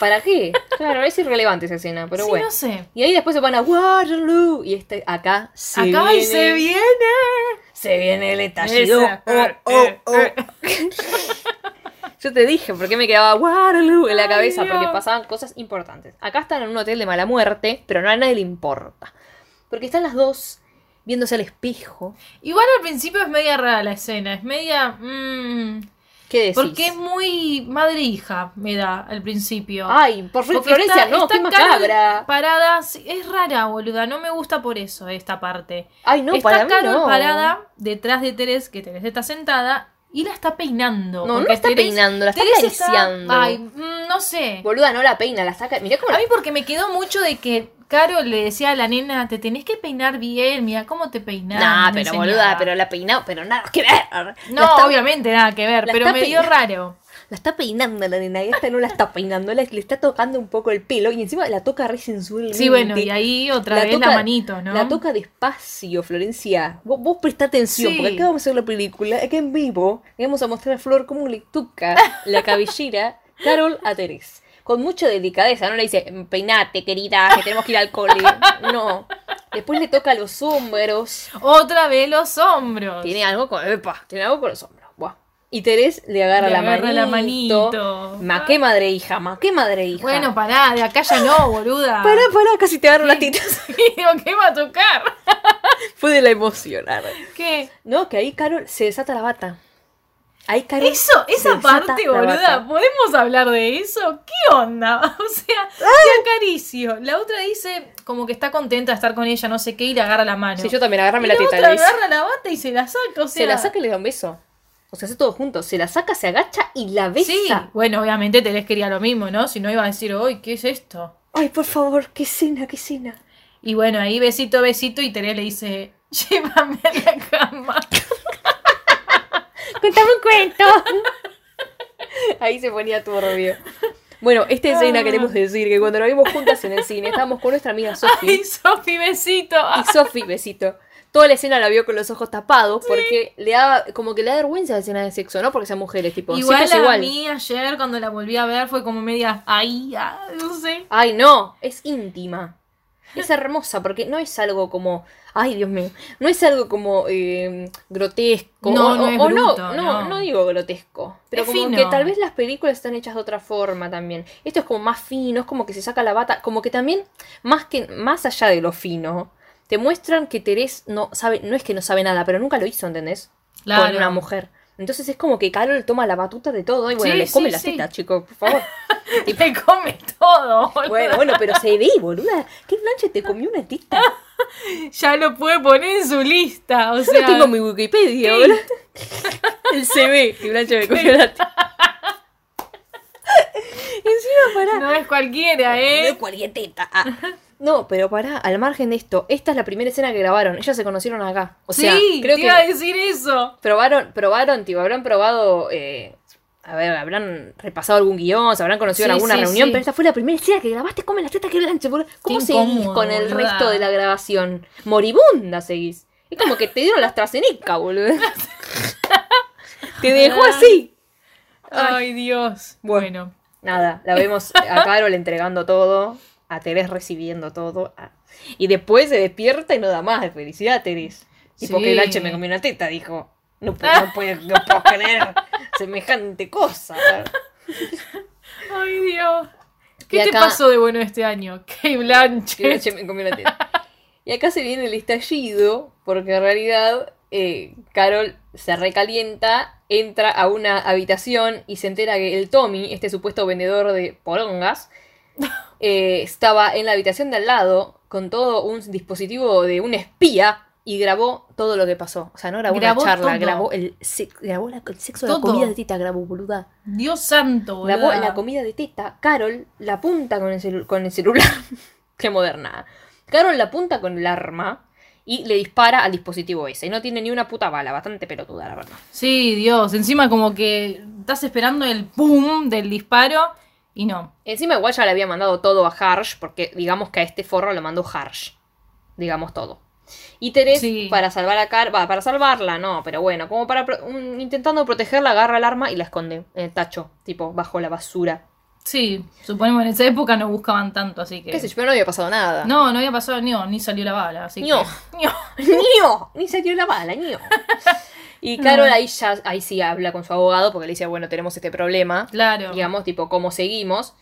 ¿Para qué? Claro, es irrelevante esa escena, pero sí, bueno. no sé. Y ahí después se van a Waterloo. Y este, acá se Acá viene. y se viene. Se viene el estallido. Oh, oh, oh. Yo te dije por qué me quedaba Waterloo en la Ay, cabeza, porque pasaban cosas importantes. Acá están en un hotel de mala muerte, pero no a nadie le importa. Porque están las dos viéndose al espejo. Igual al principio es media rara la escena, es media... mm, ¿Qué decís? porque es muy madre-hija, me da al principio. Ay, por favor, Florencia, está- no, está qué macabra. Parada, es rara, boluda. No me gusta por eso esta parte. Ay, no, está para mí Carol no. parada detrás de Teres, que Teres está sentada, y la está peinando. No, no la está Teres- peinando, la está acariciando. Ay, mm, no sé. Boluda, no la peina, la saca. Mirá cómo A la mí porque me quedó mucho de que Carol le decía a la nena, te tenés que peinar bien, mira cómo te peinás. Nah, pero enseñaba. boluda, pero la peinado, pero nada que ver. No, la está, obviamente nada que ver, la pero me dio raro. La está peinando la nena, y esta no la está peinando, la- le está tocando un poco el pelo y encima la toca re sensualmente. Sí, bueno, y ahí otra vez la manito, ¿no? La toca despacio, Florencia. Vos, vos prestá atención, Sí. porque acá vamos a hacer la película, acá en vivo, vamos a mostrar a Flor cómo le toca la cabellera Carol a Teresa. Con mucha delicadeza, no le dice, peinate, querida, que tenemos que ir al cole. No. Después le toca los hombros. Otra vez los hombros. Tiene algo con. Epa, tiene algo con los hombros. Buah. Y Terés le agarra, Le la, agarra manito. la manito. Ma, qué madre hija, ma, qué madre hija. Bueno, pará, de acá ya no, boluda. pará, pará, casi te agarro las titas. Digo, ¿qué va a tocar? Fue de la emoción. arre. ¿Qué? No, que ahí Carol se desata la bata. Ahí Carol. Eso, esa parte, boluda. ¿podemos hablar de eso? ¿Qué onda? O sea, te acaricio. La otra dice como que está contenta de estar con ella, no sé qué, y le agarra la mano. Sí, yo también, agárrame y la la teta. otra le dice. agarra la bata y se la saca, o sea... Se la saca y le da un beso. O sea, hace todo junto. Se la saca, se agacha y la besa. Sí, bueno, obviamente Terés quería lo mismo, ¿no? Si no iba a decir, uy, ¿qué es esto? Ay, por favor, qué cena, qué cena. Y bueno, ahí besito, besito, y Terés le dice, llévame a la cama. Cuéntame un cuento. Ahí se ponía turbio. Bueno, esta escena queremos decir que cuando nos vimos juntas en el cine, estábamos con nuestra amiga Ay, Sofi. Sofi, besito. Y Sofi, besito. Toda la escena la vio con los ojos tapados porque le da, como que le da vergüenza la escena de sexo, ¿no? Porque sean mujeres, tipo, Igual a igual. mí ayer cuando la volví a ver fue como media ahí, ah, no sé. Ay, no, es íntima. Es hermosa porque no es algo como, ay, Dios mío, no es algo como eh, grotesco. No, o, no o- es o bruto, no, no. no digo grotesco, pero Es como fino. que tal vez las películas están hechas de otra forma también. Esto es como más fino, es como que se saca la bata, como que también más que más allá de lo fino, te muestran que Terés no sabe, no es que no sabe nada, pero nunca lo hizo, ¿entendés? Claro. Con una mujer. Entonces es como que Carol toma la batuta de todo y bueno, Sí, le come sí, las sí. tetas, chicos, por favor. Y te come todo. boluda. Bueno, bueno, pero se ve, boluda. ¿Qué plancha te comió una tita? Ya lo puede poner en su lista. O Yo sea, no tengo mi Wikipedia, boluda. El CV, que plancha me comió la tita. Encima, pará. no es cualquiera, No ¿eh? es cualquier teta. Ah. No, pero pará, al margen de esto, esta es la primera escena que grabaron. Ellas se conocieron acá. O sea, sí, creo te que iba a decir eso. probaron, probaron, tipo, habrán probado. eh, a ver, habrán repasado algún guion, se habrán conocido en alguna sí, reunión, sí. pero esta fue la primera escena que grabaste. Come las tetas que blanche, boludo. ¿Cómo Qué seguís incómodo, con el resto de la grabación? Moribunda seguís. Es como que te dieron la AstraZeneca, boludo. te dejó así. Ay, Dios. Bueno. Nada, la vemos a Carol entregando todo, a Terés recibiendo todo. a- Y después se despierta y no da más de felicidad, Terés. Y porque Blanche me comió una teta, dijo. No, puedo- no, puedo, no puedo creer semejante cosa. Ay, Dios. Y ¿Qué te acá- pasó de bueno este año? Kate Que Blanche. Blanche me comió una teta. Y acá se viene el estallido, porque en realidad eh, Carol se recalienta, entra a una habitación y se entera que el Tommy, este supuesto vendedor de porongas, eh, estaba en la habitación de al lado con todo un dispositivo de un espía y grabó todo lo que pasó. O sea, no grabó, Grabó una charla, todo. grabó el, se- grabó la- el sexo de la comida de teta, grabó boluda. Dios santo, boluda. Grabó la comida de teta. Carol la apunta con el, con el celular. Qué moderna. Carol la apunta con el arma y le dispara al dispositivo ese. Y no tiene ni una puta bala. Bastante pelotuda, la verdad. Sí, Dios. Encima como que estás esperando el boom del disparo y no. Encima igual ya le había mandado todo a Harsh. Porque digamos que a este forro lo mandó Harsh. Digamos todo. Y Teres, Sí. para salvar a Carol... Va, para salvarla, no. Pero bueno, como para... intentando protegerla, agarra el arma y la esconde en el tacho. Tipo, bajo la basura. Sí, suponemos en esa época no buscaban tanto, así que... ¿Qué sé yo? Pero no había pasado nada. No, no había pasado ni, ni salió la bala, así No. que... Ni se dio la bala, ño. Y Carol ahí ya, ahí sí habla con su abogado porque le dice, bueno, tenemos este problema. Claro. Digamos, tipo, ¿cómo seguimos?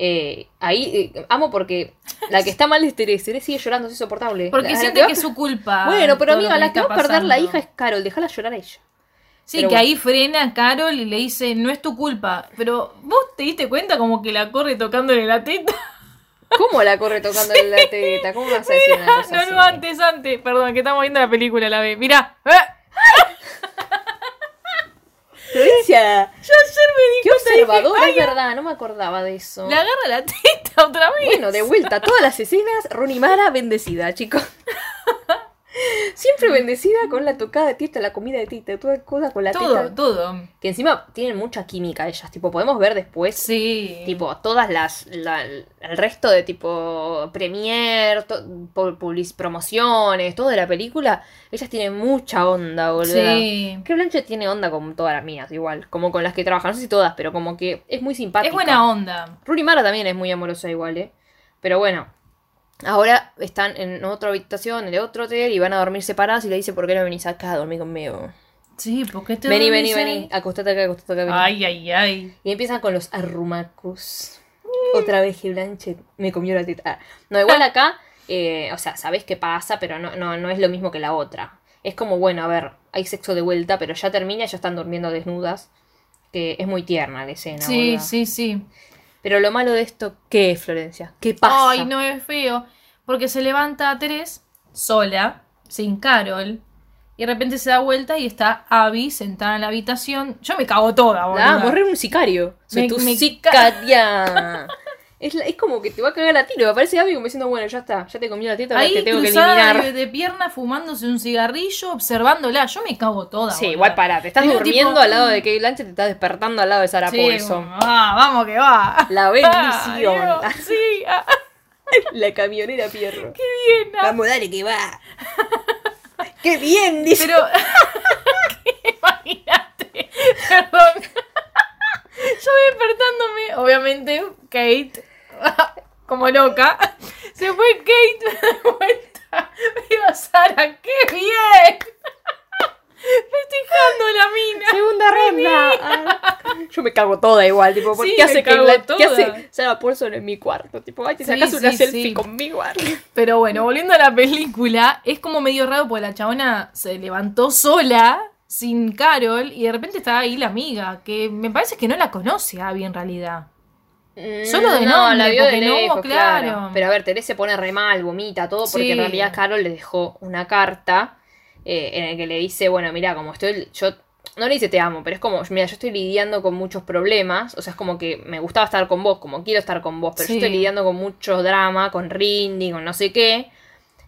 Eh, ahí eh, amo porque la que está mal es Teresa. Teresa sigue llorando, es insoportable. Porque La- siente que es su culpa. Bueno, pero amiga, la que va a perder la hija es Carol, déjala llorar a ella. Sí, Pero que bueno. ahí frena a Carol y le dice, no es tu culpa. Pero vos te diste cuenta como que la corre tocándole la teta. ¿Cómo la corre tocándole la teta? ¿Cómo vas a decir una cosa no, así? no, antes, antes. Perdón, que estamos viendo la película a la vez. Mirá. ¿eh? Yo ayer me di qué y dije, observadora, "Ay, es verdad, no me acordaba de eso. Le agarra la teta otra vez. Bueno, de vuelta, todas las escenas, Ronnie Mara bendecida, chicos. Siempre bendecida con la tocada de tita, la comida de tita, toda cosa con la todo, teta. todo. Que encima tienen mucha química ellas, tipo, podemos ver después, Sí. tipo, todas las, la- el resto de tipo, premier, to- pu- public- promociones, todo de la película, ellas tienen mucha onda, boludo. Sí. Que Blanche tiene onda con todas las mías, igual, como con las que trabajan, no sé si todas, pero como que es muy simpática. Es buena onda. Rooney Mara también es muy amorosa igual, ¿eh? Pero bueno, ahora están en otra habitación, en el otro hotel, y van a dormir separadas y le dice, ¿por qué no venís acá a dormir conmigo? Sí, ¿por qué te Vení, vení, ahí? vení, acostate acá, acostate acá. vení. Ay, ay, ay. Y empiezan con los arrumacos. Otra vez que Blanche me comió la teta. No, igual acá, eh, o sea, sabés qué pasa, pero no, no, no es lo mismo que la otra. Es como, bueno, a ver, hay sexo de vuelta, pero ya termina y ya están durmiendo desnudas. Que es muy tierna la escena. Sí, sí, sí. Pero lo malo de esto, ¿qué es, Florencia? ¿Qué pasa? Ay, no es feo. Porque se levanta Teres sola, sin Carol. Y de repente se da vuelta y está Abby sentada en la habitación. Yo me cago toda, boludo. Ah, morrer un sicario. Soy Me- tu me sicaria. Es, la- es como que te va a cagar la tiro. Aparece Abby como diciendo, bueno, ya está, ya te comí la teta, Ahí te tengo que eliminar. de, de pierna fumándose un cigarrillo, observándola. Yo me cago toda. Sí, boluda. igual para, te estás Digo, durmiendo tipo, al lado de Kate Blanchett, te estás despertando al lado de Sarah Sí, Paulson. ah, vamos que va. La bendición. Ah, Dios, sí, ah, La camionera Pierro. qué bien. ah. Vamos, dale que va. ¡Qué bien! Dice. Pero, imagínate, perdón. Yo despertándome, obviamente, Kate, como loca, se fue Kate de vuelta. Me iba Sara, ¡qué bien! Festejando la mina. Segunda ronda. Ah. Yo me cago toda igual, tipo, ¿por Sí, ¿qué hace Kate Blanchett? ¿Qué hace Sarah Paulson en mi cuarto? Tipo, ay, te Sí, sacas una sí, selfie conmigo. Pero bueno, volviendo a la película, es como medio raro porque la chabona se levantó sola, sin Carol, y de repente está ahí la amiga, que me parece que no la conoce a Abby en realidad. Solo de Mm, no, nombre, la vio de no, lejos, claro. claro. Pero a ver, Teresa se pone re mal, vomita, todo, porque Sí. en realidad Carol le dejó una carta eh, en el que le dice, bueno, mira, como estoy, yo, no le dice te amo, pero es como, mira, yo estoy lidiando con muchos problemas, o sea, es como que me gustaba estar con vos, como quiero estar con vos, pero Sí. yo estoy lidiando con mucho drama, con Rindy, con no sé qué.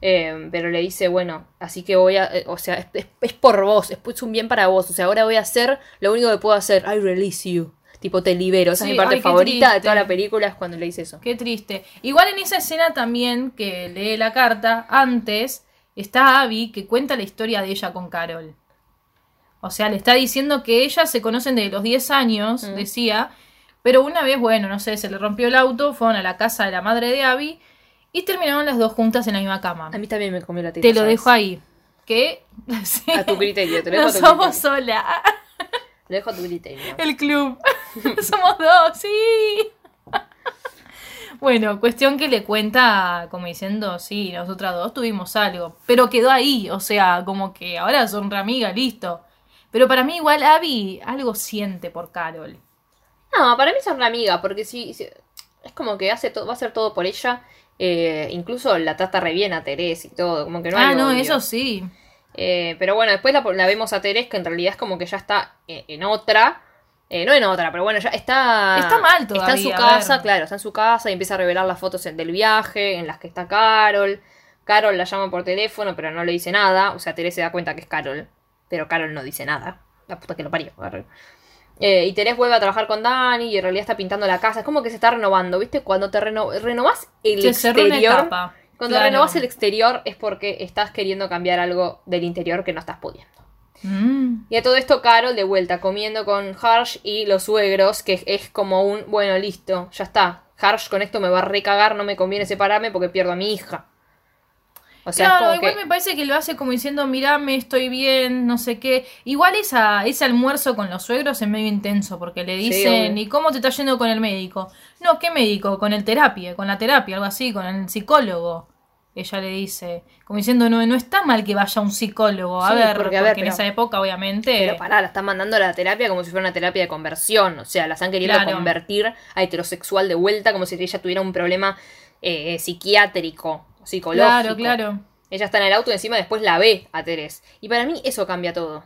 eh, pero le dice, bueno, así que voy a, eh, o sea, es, es- es por vos, es, es un bien para vos, o sea, ahora voy a hacer lo único que puedo hacer, I release you, tipo te libero, esa Sí, es mi parte ay, favorita de toda la película, es cuando le dice eso. Qué triste. Igual en esa escena también que lee la carta, antes está Abby que cuenta la historia de ella con Carol. O sea, le está diciendo que ellas se conocen desde los 10 años, Mm. decía, pero una vez, bueno, no sé, se le rompió el auto, fueron a la casa de la madre de Abby y terminaron las dos juntas en la misma cama. A mí también me comió la teta. Te lo ¿sabes? dejo ahí. Que sí, A tu criterio, te lo dejo no a tu somos criterio. sola. Lo dejo a tu criterio. El club. Somos dos, sí. bueno, cuestión que le cuenta como diciendo, sí, nosotras dos tuvimos algo, pero quedó ahí, o sea, como que ahora son re amigas, listo. Pero para mí igual Abby algo siente por Carol. No, para mí son una amiga, porque sí, sí, es como que hace todo, va a hacer todo por ella. eh, incluso la trata re bien a Teresa y todo, como que no ah, hay no, odio. eso sí. Eh, pero bueno, después la, la vemos a Teresa que en realidad es como que ya está eh, en otra. Eh, no en otra, pero bueno, ya está. Está mal Está en todavía, su casa, claro, está en su casa y empieza a revelar las fotos del viaje en las que está Carol. Carol la llama por teléfono, pero no le dice nada. O sea, Teresa se da cuenta que es Carol, pero Carol no dice nada. La puta que lo parió. Eh, y Teresa vuelve a trabajar con Dani y en realidad está pintando la casa. Es como que se está renovando, ¿viste? Cuando te reno renovás el Se una exterior. etapa. Cuando Claro. renovás el exterior es porque estás queriendo cambiar algo del interior que no estás pudiendo. Mm. Y a todo esto, Carol de vuelta comiendo con Harsh y los suegros, que es como un, bueno, listo, ya está. Harsh con esto me va a recagar, no me conviene separarme porque pierdo a mi hija. O sea, claro, igual que... me parece que lo hace como diciendo, mirame, estoy bien, no sé qué. Igual esa, ese almuerzo con los suegros es medio intenso, porque le dicen. ¿y cómo te está yendo con el médico? No, ¿qué médico? Con el terapia, con la terapia, algo así, con el psicólogo. Ella le dice, como diciendo, no, no está mal que vaya un psicólogo. A Sí, ver, porque, a ver, en pero- esa época, obviamente. Pero pará, la están mandando a la terapia como si fuera una terapia de conversión. O sea, la están queriendo Claro. convertir a heterosexual de vuelta como si ella tuviera un problema eh, psiquiátrico, psicológico. claro, claro. Ella está en el auto y encima después la ve a Teres. Y para mí eso cambia todo.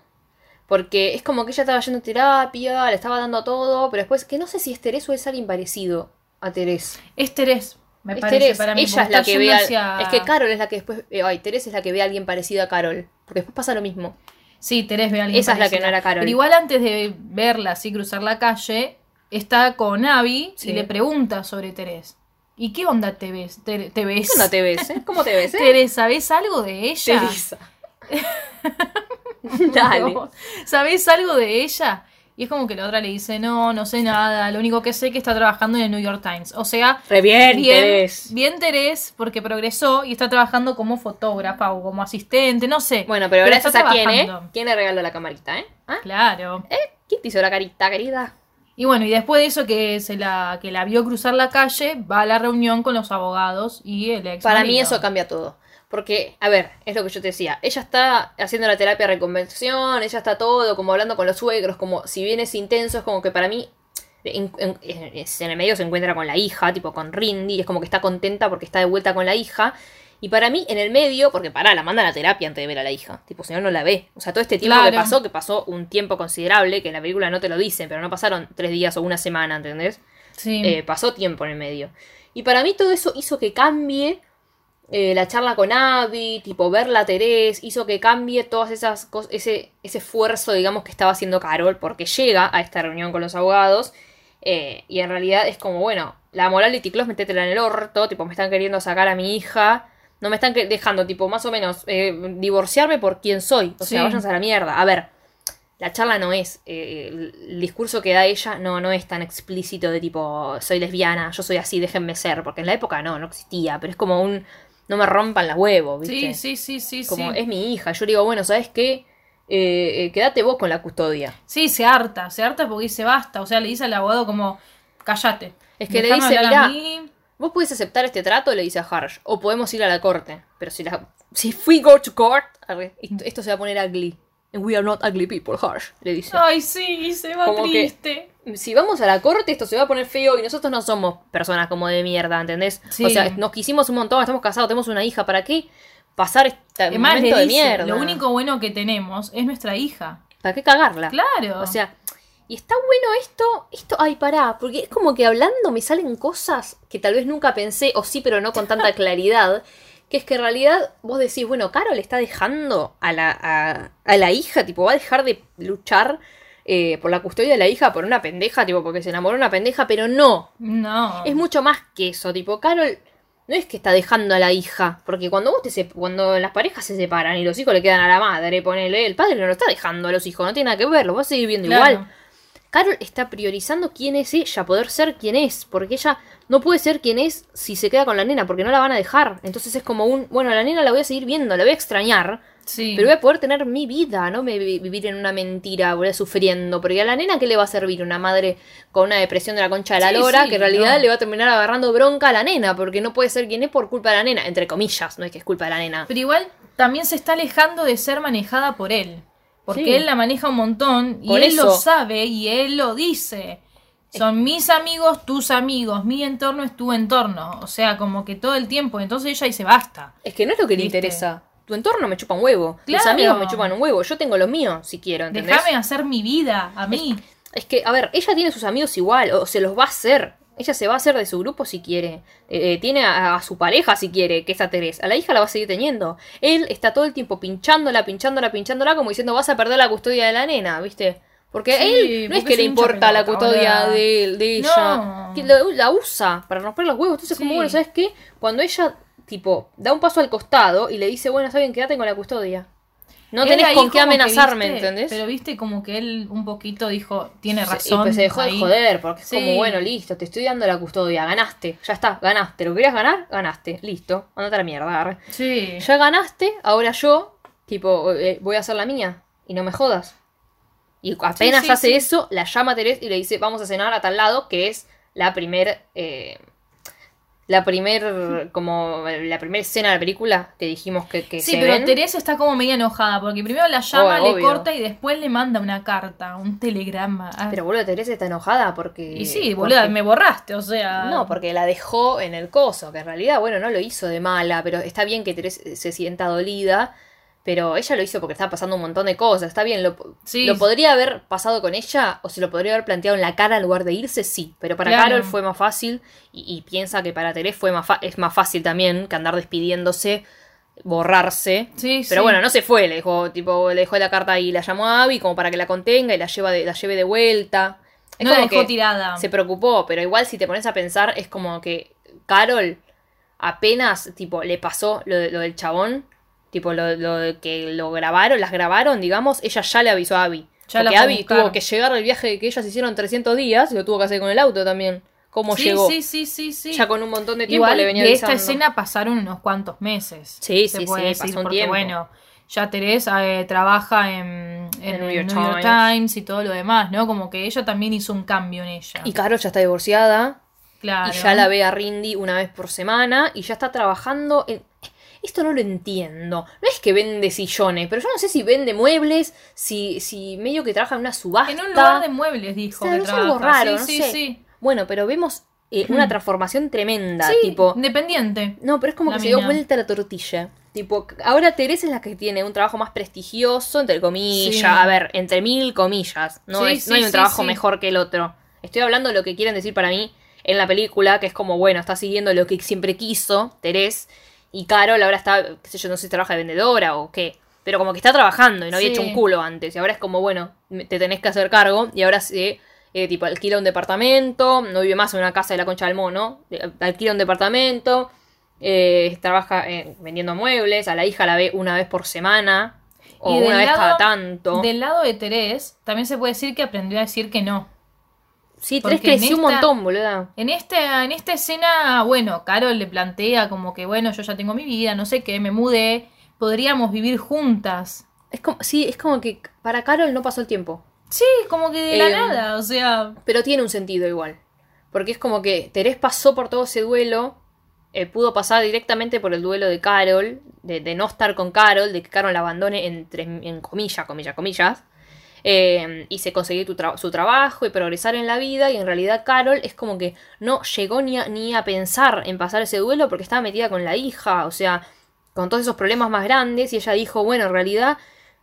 Porque es como que ella estaba yendo a terapia, le estaba dando todo, pero después, que no sé si es Teres o es alguien parecido a Teres. Es Terés, me Es parece Teres, para mí. ella es la que ve hacia- Es que Carol es la que después... eh, ay, Teres es la que ve a alguien parecido a Carol. Porque después pasa lo mismo. Sí, Terés ve a alguien Esa es la que no era Carol. Pero igual antes de verla así cruzar la calle, está con Abby Sí. y le pregunta sobre Terés. ¿Y qué onda te ves? ¿Te, te ves? ¿Qué onda te ves, eh? ¿Cómo te ves, eh? Terés, ¿sabés algo de ella? Teresa. Dale. ¿Sabés algo de ella? Y es como que la otra le dice, no, no sé nada, lo único que sé es que está trabajando en el New York Times. O sea, Re bien, bien, Terés, porque progresó y está trabajando como fotógrafa o como asistente, no sé. Bueno, pero gracias está a quién, ¿eh? ¿Quién le regaló la camarita, eh? ¿Ah? Claro. ¿Eh? ¿Quién te hizo la carita, querida? Y bueno, y después de eso que se la, que la vio cruzar la calle, va a la reunión con los abogados y el ex. Para mí eso cambia todo. Porque, a ver, es lo que yo te decía. Ella está haciendo la terapia de reconversión, ella está todo, como hablando con los suegros, como si bien es intenso, es como que para mí, en, en- en- en el medio se encuentra con la hija, tipo con Rindy, es como que está contenta porque está de vuelta con la hija. Y para mí, en el medio, porque pará, la mandan a terapia antes de ver a la hija. Tipo, si no, no la ve. O sea, todo este tiempo que pasó, que pasó un tiempo considerable, que en la película no te lo dicen, pero no pasaron tres días o una semana, ¿entendés? Sí. Eh, pasó tiempo en el medio. Y para mí todo eso hizo que cambie eh, la charla con Abby, tipo verla a Terés, hizo que cambie todas esas cosas, ese, ese esfuerzo, digamos, que estaba haciendo Carol, porque llega a esta reunión con los abogados. eh, y en realidad es como, bueno, la moral de Ticlos, metétela en el orto, tipo, me están queriendo sacar a mi hija. No me están dejando, tipo, más o menos, eh, divorciarme por quién soy. O sea, váyanse a la mierda. A ver, la charla no es, eh, el, el discurso que da ella no, no es tan explícito de tipo, soy lesbiana, yo soy así, déjenme ser, porque en la época no, no existía, pero es como un, no me rompan las huevos, ¿viste? Sí, sí, sí, sí, Como sí. es mi hija, yo le digo, bueno, ¿sabes qué? Eh, eh, quédate vos con la custodia. Sí, se harta, se harta porque dice basta. O sea, le dice al abogado como, cállate. Es que le dice, "Mirá, mí". Vos podés aceptar este trato, le dice a Harsh, o podemos ir a la corte, pero si la, si we go to court, esto, esto se va a poner ugly. And we are not ugly people, Harsh, le dice. Ay, sí, se va Como que- triste. Si vamos a la corte, esto se va a poner feo y nosotros no somos personas como de mierda, ¿entendés? Sí. O sea, nos quisimos un montón, estamos casados, tenemos una hija, ¿para qué pasar este Además, momento de mierda? lo único bueno que tenemos es nuestra hija. ¿Para qué cagarla? Claro. O sea, y está bueno esto, esto, ay, pará, porque es como que hablando me salen cosas que tal vez nunca pensé, o sí, pero no con tanta claridad, que es que en realidad vos decís, bueno, Carol está dejando a la, a, a la hija, tipo, va a dejar de luchar eh, por la custodia de la hija por una pendeja, tipo, porque se enamoró de una pendeja, pero no, no. es mucho más que eso, tipo, Carol no es que está dejando a la hija, porque cuando vos te cuando las parejas se separan y los hijos le quedan a la madre, ponele, el padre no lo está dejando a los hijos, no tiene nada que ver, lo va a seguir viendo Claro. igual. Carol está priorizando quién es ella, poder ser quien es, porque ella no puede ser quien es si se queda con la nena, porque no la van a dejar. Entonces es como un, bueno, a la nena la voy a seguir viendo, la voy a extrañar, Sí. pero voy a poder tener mi vida, no me vi- vivir en una mentira, voy a sufriendo. Porque a la nena, ¿qué le va a servir? Una madre con una depresión de la concha de la Sí, lora, sí, que en realidad no. le va a terminar agarrando bronca a la nena, porque no puede ser quien es por culpa de la nena, entre comillas, no es que es culpa de la nena. Pero igual también se está alejando de ser manejada por él. Porque él la maneja un montón y Por él lo sabe y él lo dice. Son mis amigos, tus amigos, mi entorno es tu entorno. O sea, como que todo el tiempo. Entonces ella dice basta. Es que no es lo que le interesa. Tu entorno me chupa un huevo. Tus amigos me chupan un huevo. Yo tengo los míos, si quiero, ¿entendés? Déjame hacer mi vida a mí. Es que, a ver, ella tiene sus amigos igual, o se los va a hacer. Ella se va a hacer de su grupo si quiere. Eh, eh, tiene a, a su pareja si quiere, que es a Teresa. A la hija la va a seguir teniendo. Él está todo el tiempo pinchándola, pinchándola, pinchándola, como diciendo vas a perder la custodia de la nena, ¿viste? Porque Sí, él no es que le importa la custodia de, de ella. No. Que la, la usa para romper los huevos. Entonces, como Sí. bueno, ¿sabes qué? Cuando ella, tipo, da un paso al costado y le dice, bueno, está bien, quédate con la custodia. No tenés con qué amenazarme, viste, ¿entendés? Pero viste como que él un poquito dijo, tiene razón. Y pues se dejó ahí. de joder, porque es como, bueno, listo, te estoy dando la custodia, ganaste, ya está, ganaste. ¿Lo querías ganar? Ganaste, listo, andate a la mierda. Sí. Ya ganaste, ahora yo, tipo, eh, voy a hacer la mía, y no me jodas. Y apenas sí, hace eso, la llama a Teresa y le dice, vamos a cenar a tal lado, que es la primer, eh, la primer, como, la primera escena de la película que dijimos que, que Sí, se pero ven. Teresa está como media enojada, porque primero la llama, Oh, le obvio. corta y después le manda una carta, un telegrama. Ah, Pero boludo, Teresa está enojada porque... y sí, boluda, porque- me borraste, o sea. No, porque la dejó en el coso, que en realidad, bueno, no lo hizo de mala, pero está bien que Teresa se sienta dolida, pero ella lo hizo porque estaba pasando un montón de cosas, está bien, lo, Sí. lo podría haber pasado con ella o se lo podría haber planteado en la cara en lugar de irse, sí, pero para Claro. Carol fue más fácil y, y piensa que para Teresa fue más es más fácil también que andar despidiéndose, borrarse. Sí, Pero sí. bueno, no se fue, le dejó, tipo, le dejó la carta y la llamó a Abby como para que la contenga y la lleva de, la lleve de vuelta. Es no la como dejó que- tirada. se preocupó, pero igual si te pones a pensar, es como que Carol apenas, tipo, le pasó lo, de- lo del chabón, tipo, lo, lo que lo grabaron, las grabaron, digamos, ella ya le avisó a Abby. Ya la Porque fue a Abby tuvo que llegar al viaje que ellas hicieron 300 días, y lo tuvo que hacer con el auto también. ¿Cómo sí, llegó? sí, sí, sí, sí. Ya con un montón de tiempo Igual le venía de esta avisando. escena pasaron unos cuantos meses. Sí, se sí, puede sí, decir, pasó un porque tiempo. bueno, ya Teresa eh, trabaja en, en En New York New York Times. Times y todo lo demás, ¿no? Como que ella también hizo un cambio en ella. Y Carol ya está divorciada, claro. y ya la ve a Rindy una vez por semana, y ya está trabajando en... Esto no lo entiendo. No es que vende sillones, pero yo no sé si vende muebles, si, si medio que trabaja en una subasta. En un lugar de muebles, dijo. O sea, que es algo raro, sí, no sí, sé. sí. Bueno, pero vemos eh, una transformación tremenda, Sí, tipo... independiente. No, pero es como La que se dio vuelta la tortilla. Tipo, ahora Teresa es la que tiene un trabajo más prestigioso, entre comillas. A ver, entre mil comillas. No, es- no hay un trabajo mejor que el otro. Estoy hablando de lo que quieren decir para mí en la película, que es como, bueno, está siguiendo lo que siempre quiso, Terés, y Carol ahora está, qué sé yo, no sé si trabaja de vendedora o qué, pero como que está trabajando y no había Sí. hecho un culo antes, y ahora es como, bueno, te tenés que hacer cargo, y ahora se, eh, tipo, alquila un departamento, no vive más en una casa de la concha del mono, eh, alquila un departamento, eh, trabaja eh, vendiendo muebles, a la hija la ve una vez por semana, o Y una vez lado- cada tanto. Del lado de Terés, también se puede decir que aprendió a decir que no. Sí, porque Terés creció un esta- montón, boluda. En, este, en esta escena, bueno, Carol le plantea como que, bueno, yo ya tengo mi vida, no sé qué, me mudé, podríamos vivir juntas. Es como, sí, es como que para Carol no pasó el tiempo. Sí, como que de la Em, nada, o sea, Pero tiene un sentido igual. Porque es como que Terés pasó por todo ese duelo. eh, pudo pasar directamente por el duelo de Carol. De, de no estar con Carol. De que Carol la abandone entre, en comillas, comillas, comillas. Eh, y se conseguir tu tra- su trabajo y progresar en la vida. Y en realidad Carol es como que no llegó ni a, ni a pensar en pasar ese duelo porque estaba metida con la hija. O sea, con todos esos problemas más grandes. Y ella dijo, bueno, en realidad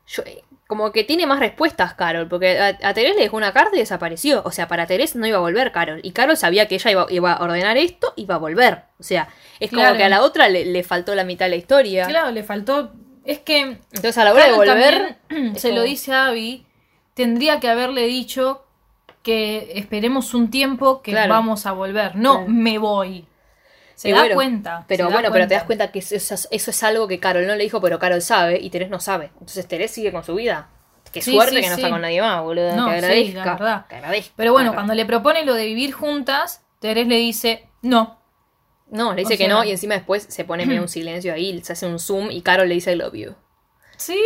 yo, eh, como que tiene más respuestas Carol, porque a, a Terés le dejó una carta y desapareció. O sea, para Terés no iba a volver Carol. Y Carol sabía que ella iba, iba a ordenar esto y iba a volver. O sea, es como que a la otra le, le faltó la mitad de la historia. claro, le faltó. Es que Entonces a la hora de volver... se lo dice a Abby, tendría que haberle dicho que esperemos un tiempo que Claro. vamos a volver. No, Claro. me voy. Se Y da bueno, cuenta. Pero bueno, pero te das cuenta que eso, es- eso es algo que Carol no le dijo, pero Carol sabe y Terés no sabe. Entonces Terés sigue con su vida. Qué Sí, suerte sí, que no sí. está con nadie más, boludo. No, que agradezca. la verdad. que agradezca. Pero bueno, cuando le propone lo de vivir juntas, Terés le dice, no. No, le dice o que sea- no y encima después se pone medio un silencio ahí, se hace un zoom y Carol le dice I love you. Sí.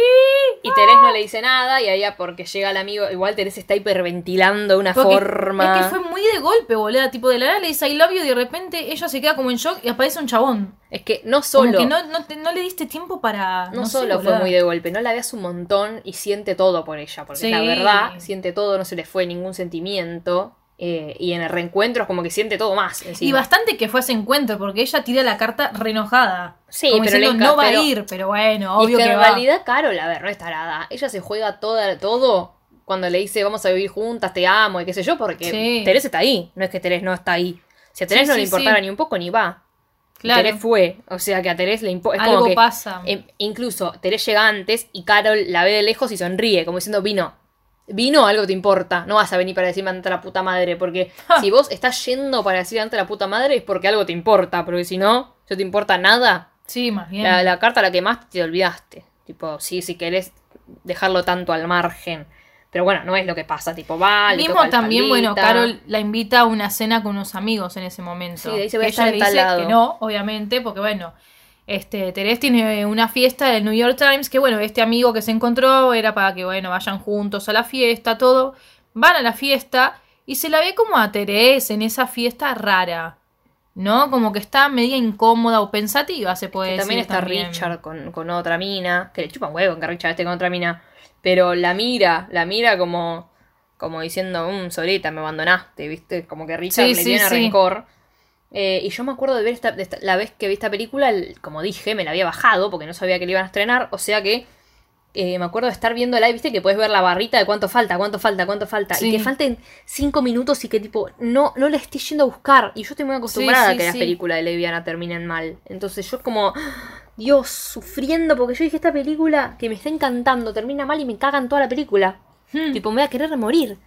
Y Terés no le dice nada y ahí ya porque llega el amigo, igual Terés está hiperventilando de una Porque forma... Es que fue muy de golpe, boluda. Tipo, de la nada le dice I love you y de repente ella se queda como en shock y aparece un chabón. Es que no Como solo, que no, no, no, te- no le diste tiempo para. No, solo fue muy de golpe, no la veas un montón y siente todo por ella, porque Sí. la verdad, siente todo, no se le fue ningún sentimiento. Eh, y en el reencuentro es como que siente todo más. encima. Y bastante que fue a ese encuentro, porque ella tira la carta reenojada. Sí, Como pero diciendo, no va pero- a ir, pero bueno, Y es obvio que que, en va. realidad Carol, a ver, no es tarada. Ella se juega toda, todo cuando le dice vamos a vivir juntas, te amo y qué sé yo, porque Sí. Terés está ahí. No es que Terés no está ahí. Si a Terés Sí, no sí, le importara ni un poco, ni va. Claro. Terés fue. O sea que a Terés le importa. Algo como que, pasa. em, incluso Terés llega antes y Carol la ve de lejos y sonríe, como diciendo, vino. Vino, algo te importa. No vas a venir para decirme ante la puta madre. Porque Ja. si vos estás yendo para decir ante la puta madre es porque algo te importa. Porque si no, no te importa nada. Sí, más bien. La, la carta la quemaste te olvidaste. Tipo, sí, si querés dejarlo tanto al margen. Pero bueno, no es lo que pasa. Tipo, va, le Mismo también, bueno. Carol la invita a una cena con unos amigos en ese momento. Sí, dice, voy a estar ella le dice que no, obviamente, porque bueno, este, Terés tiene una fiesta del New York Times, que bueno, este amigo que se encontró era para que, bueno, vayan juntos a la fiesta, todo. Van a la fiesta y se la ve como a Terés en esa fiesta rara. ¿No? Como que está media incómoda o pensativa, se puede Que decir. también está también. Richard con, con otra mina. Que le chupa un huevo que Richard esté con otra mina. Pero la mira, la mira como, como diciendo, mmm, Solita, me abandonaste, ¿viste? Como que Richard Sí, le sí, tiene sí. rencor. Eh, y yo me acuerdo de ver esta, de esta- la vez que vi esta película, el- como dije, me la había bajado porque no sabía que la iban a estrenar. O sea que eh, me acuerdo de estar viéndola y viste que puedes ver la barrita de cuánto falta, cuánto falta, cuánto falta. Sí. Y que falten cinco minutos y que tipo, no, no la estés yendo a buscar. Y yo estoy muy acostumbrada Sí, a que las películas de Leviana terminen mal. Entonces yo como, Dios, sufriendo porque yo dije esta película que me está encantando, termina mal y me cagan toda la película. Hmm. Tipo, me voy a querer morir.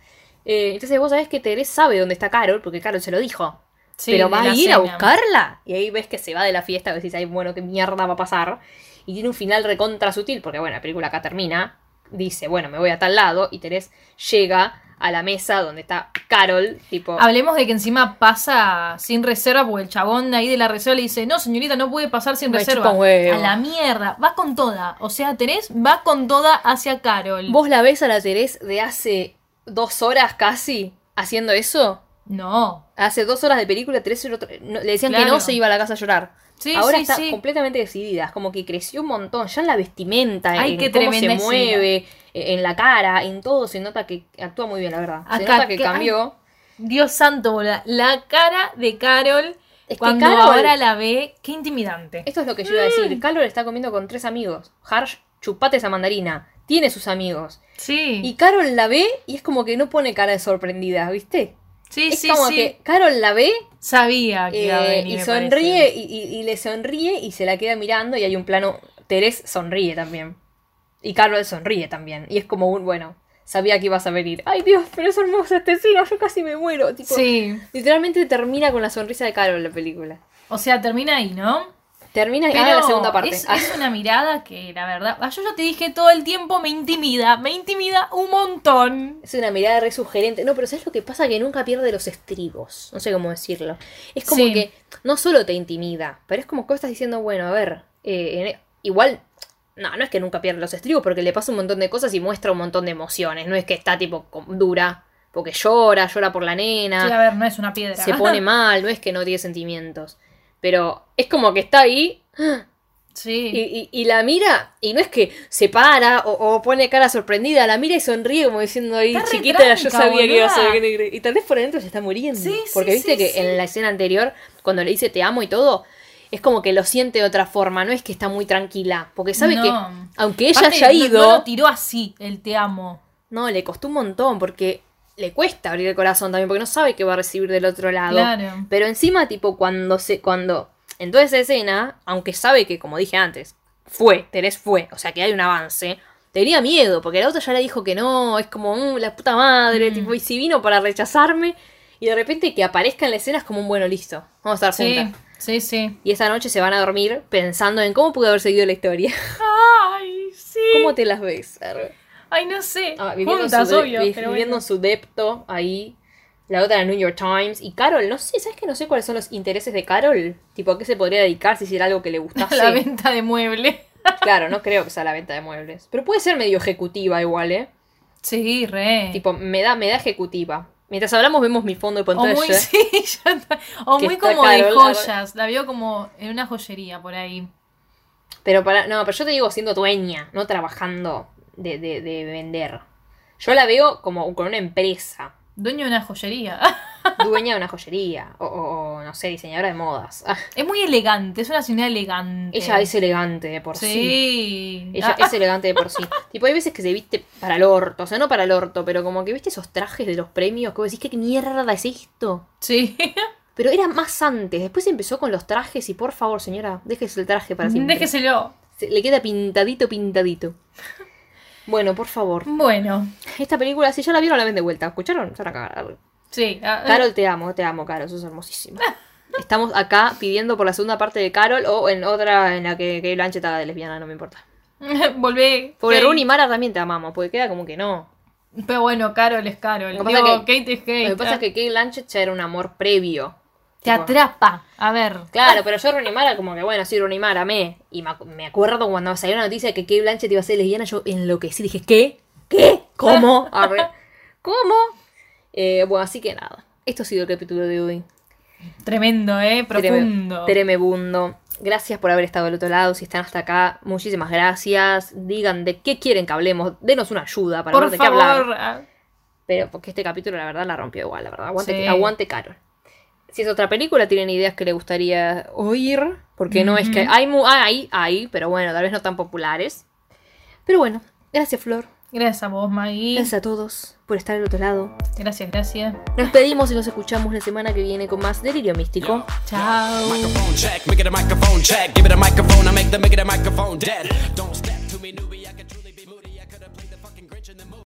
Eh, entonces vos sabés que Terés sabe dónde está Carol, porque Carol se lo dijo. Sí, pero va a ir a buscarla. Y ahí ves que se va de la fiesta, decís, ay, bueno, qué mierda va a pasar. Y tiene un final recontra sutil, porque bueno, la película acá termina. Dice, bueno, me voy a tal lado. Y Terés llega a la mesa donde está Carol, tipo. Hablemos de que encima pasa sin reserva, porque el chabón de ahí de la reserva le dice, no señorita, no puede pasar sin Me reserva. A la mierda, va con toda. O sea, Terés va con toda hacia Carol. ¿Vos la ves a la Terés de hace dos horas casi haciendo eso? No. Hace dos horas de película, otra- no- le decían que no se iba a la casa a llorar. Sí, Ahora sí, está sí. completamente decidida, es como que creció un montón, ya en la vestimenta, Ay, en cómo se escena. mueve, eh, en la cara, en todo se nota que actúa muy bien, la verdad. se Acá, nota que que- cambió. Dios santo, boluda. La cara de Carol Es que cuando Carol- ahora la ve, qué intimidante. Esto es lo que yo iba a decir. Mm. Carol está comiendo con tres amigos. Harsh, chupate esa mandarina. Tiene sus amigos. Sí. Y Carol la ve y es como que no pone cara de sorprendida, ¿viste? Sí, es sí, como sí. que Carol la ve Sabía que iba a eh, venir, y sonríe y, y- y le sonríe y se la queda mirando y hay un plano, Teres sonríe también. Y Carol sonríe también. Y es como un, bueno, sabía que ibas a venir. Ay Dios, pero es hermosa esta escena, yo casi me muero. Tipo, Sí. Literalmente termina con la sonrisa de Carol la película. O sea, termina ahí, ¿no? Termina y Pero la segunda parte. Es, Ah, es una mirada que, la verdad, ah, yo ya te dije todo el tiempo, me intimida, me intimida un montón. Es una mirada re sugerente. No, pero ¿sabes lo que pasa? Que nunca pierde los estribos. No sé cómo decirlo. Es como Sí. que no solo te intimida, pero es como que estás diciendo, bueno, a ver, eh, en- igual, no, no es que nunca pierde los estribos porque le pasa un montón de cosas y muestra un montón de emociones. No es que está tipo dura, porque llora, llora por la nena, Sí, a ver, no es una piedra. se pone mal, no es que no tiene sentimientos. Pero es como que está ahí Sí. y, y- y la mira, y no es que se para o, o pone cara sorprendida, la mira y sonríe como diciendo ahí, chiquita, yo sabía que ibas a ver. Y tal vez por adentro se está muriendo. Sí, sí, Porque viste sí, que en la escena anterior, cuando le dice te amo y todo, es como que lo siente de otra forma, no es que está muy tranquila. Porque sabe No. que, aunque ella Aparte, haya no- ido, No, lo tiró así, el te amo. no, le costó un montón, porque le cuesta abrir el corazón también, porque no sabe qué va a recibir del otro lado. Claro. Pero encima, tipo, cuando se. cuando. En toda esa escena, aunque sabe que, como dije antes, fue, Teres fue, o sea que hay un avance, tenía miedo, porque la otra ya le dijo que no, es como, "Mm, la puta madre, Mm. tipo, y si vino para rechazarme, y de repente que aparezca en la escena es como un bueno, listo, vamos a estar Sí, juntas. sí, sí. Y esa noche se van a dormir pensando en cómo pudo haber seguido la historia. Ay, sí. ¿Cómo te las ves? Arre. Ay, no sé. Ah, Juntas, su obvio. vi- pero viviendo bueno. en su depto ahí. La otra el New York Times. Y Carol, no sé, ¿sabes que no sé cuáles son los intereses de Carol? Tipo, ¿a qué se podría dedicar si hiciera algo que le gustase? La venta de mueble. Claro, no creo que sea la venta de muebles. Pero puede ser medio ejecutiva igual, ¿eh? Sí, re. Tipo, me da, me da ejecutiva. Mientras hablamos vemos mi fondo de o pantalla. muy, sí, ya está. O muy como de joyas. La veo como en una joyería por ahí. Pero para. No, pero yo te digo siendo dueña, no trabajando de, de, de vender. Yo la veo como con una empresa. Dueño de una joyería. Dueña de una joyería. O, no sé, diseñadora de modas. Ah, es muy elegante, es una señora elegante. ella es elegante de por sí. Sí. Ella Ah, es elegante de por sí. tipo, hay veces que se viste para el orto. O sea, no para el orto, pero como que viste esos trajes de los premios. Que vos decís, ¿qué mierda es esto? Sí. Pero era más antes. Después empezó con los trajes y por favor, señora, déjese el traje para siempre. Déjeselo. Se- le queda pintadito, pintadito. Bueno, por favor. Bueno. Esta película, si ya la vieron, la ven de vuelta. ¿Escucharon? Se van a cagar. Sí. Carol, te amo, te amo, Carol. Sos hermosísima. Estamos acá pidiendo por la segunda parte de Carol o en otra en la que Kate Blanchett haga de lesbiana, no me importa. Volvé. Pobre Kate. Rooney Mara también te amamos, porque queda como que no. Pero bueno, Carol es Carol. Lo que Digo, pasa que- Kate es Kate. Lo que pasa es que Kate Blanchett ya era un amor previo. Te Tipo, atrapa. A ver. Claro, pero yo Rooney Mara como que bueno, sí, Rooney Mara, me. Y me, ac- me acuerdo cuando salió la noticia de que Kate Blanchett iba a ser lesbiana, yo enloquecí, dije, ¿qué? ¿Qué? ¿Cómo? Arre. ¿Cómo? Eh, bueno, así que nada. Esto ha sido el capítulo de hoy. Tremendo, ¿eh? Profundo. Treme- Tremebundo. Gracias por haber estado del otro lado. Si están hasta acá, muchísimas gracias. Digan de qué quieren que hablemos. Denos una ayuda para Por ver de qué hablar. favor. ah, Pero porque este capítulo, la verdad, la rompió igual, la verdad. Aguante, Sí. aguante Carol. Si es otra película, tienen ideas que le gustaría oír. Porque no es que. Hay, mu- hay, hay, pero bueno, tal vez no tan populares. Pero bueno, gracias, Flor. Gracias a vos, Maggie. Gracias a todos por estar del otro lado. Gracias, gracias. Nos pedimos y nos escuchamos la semana que viene con más Delirio Místico. Chao.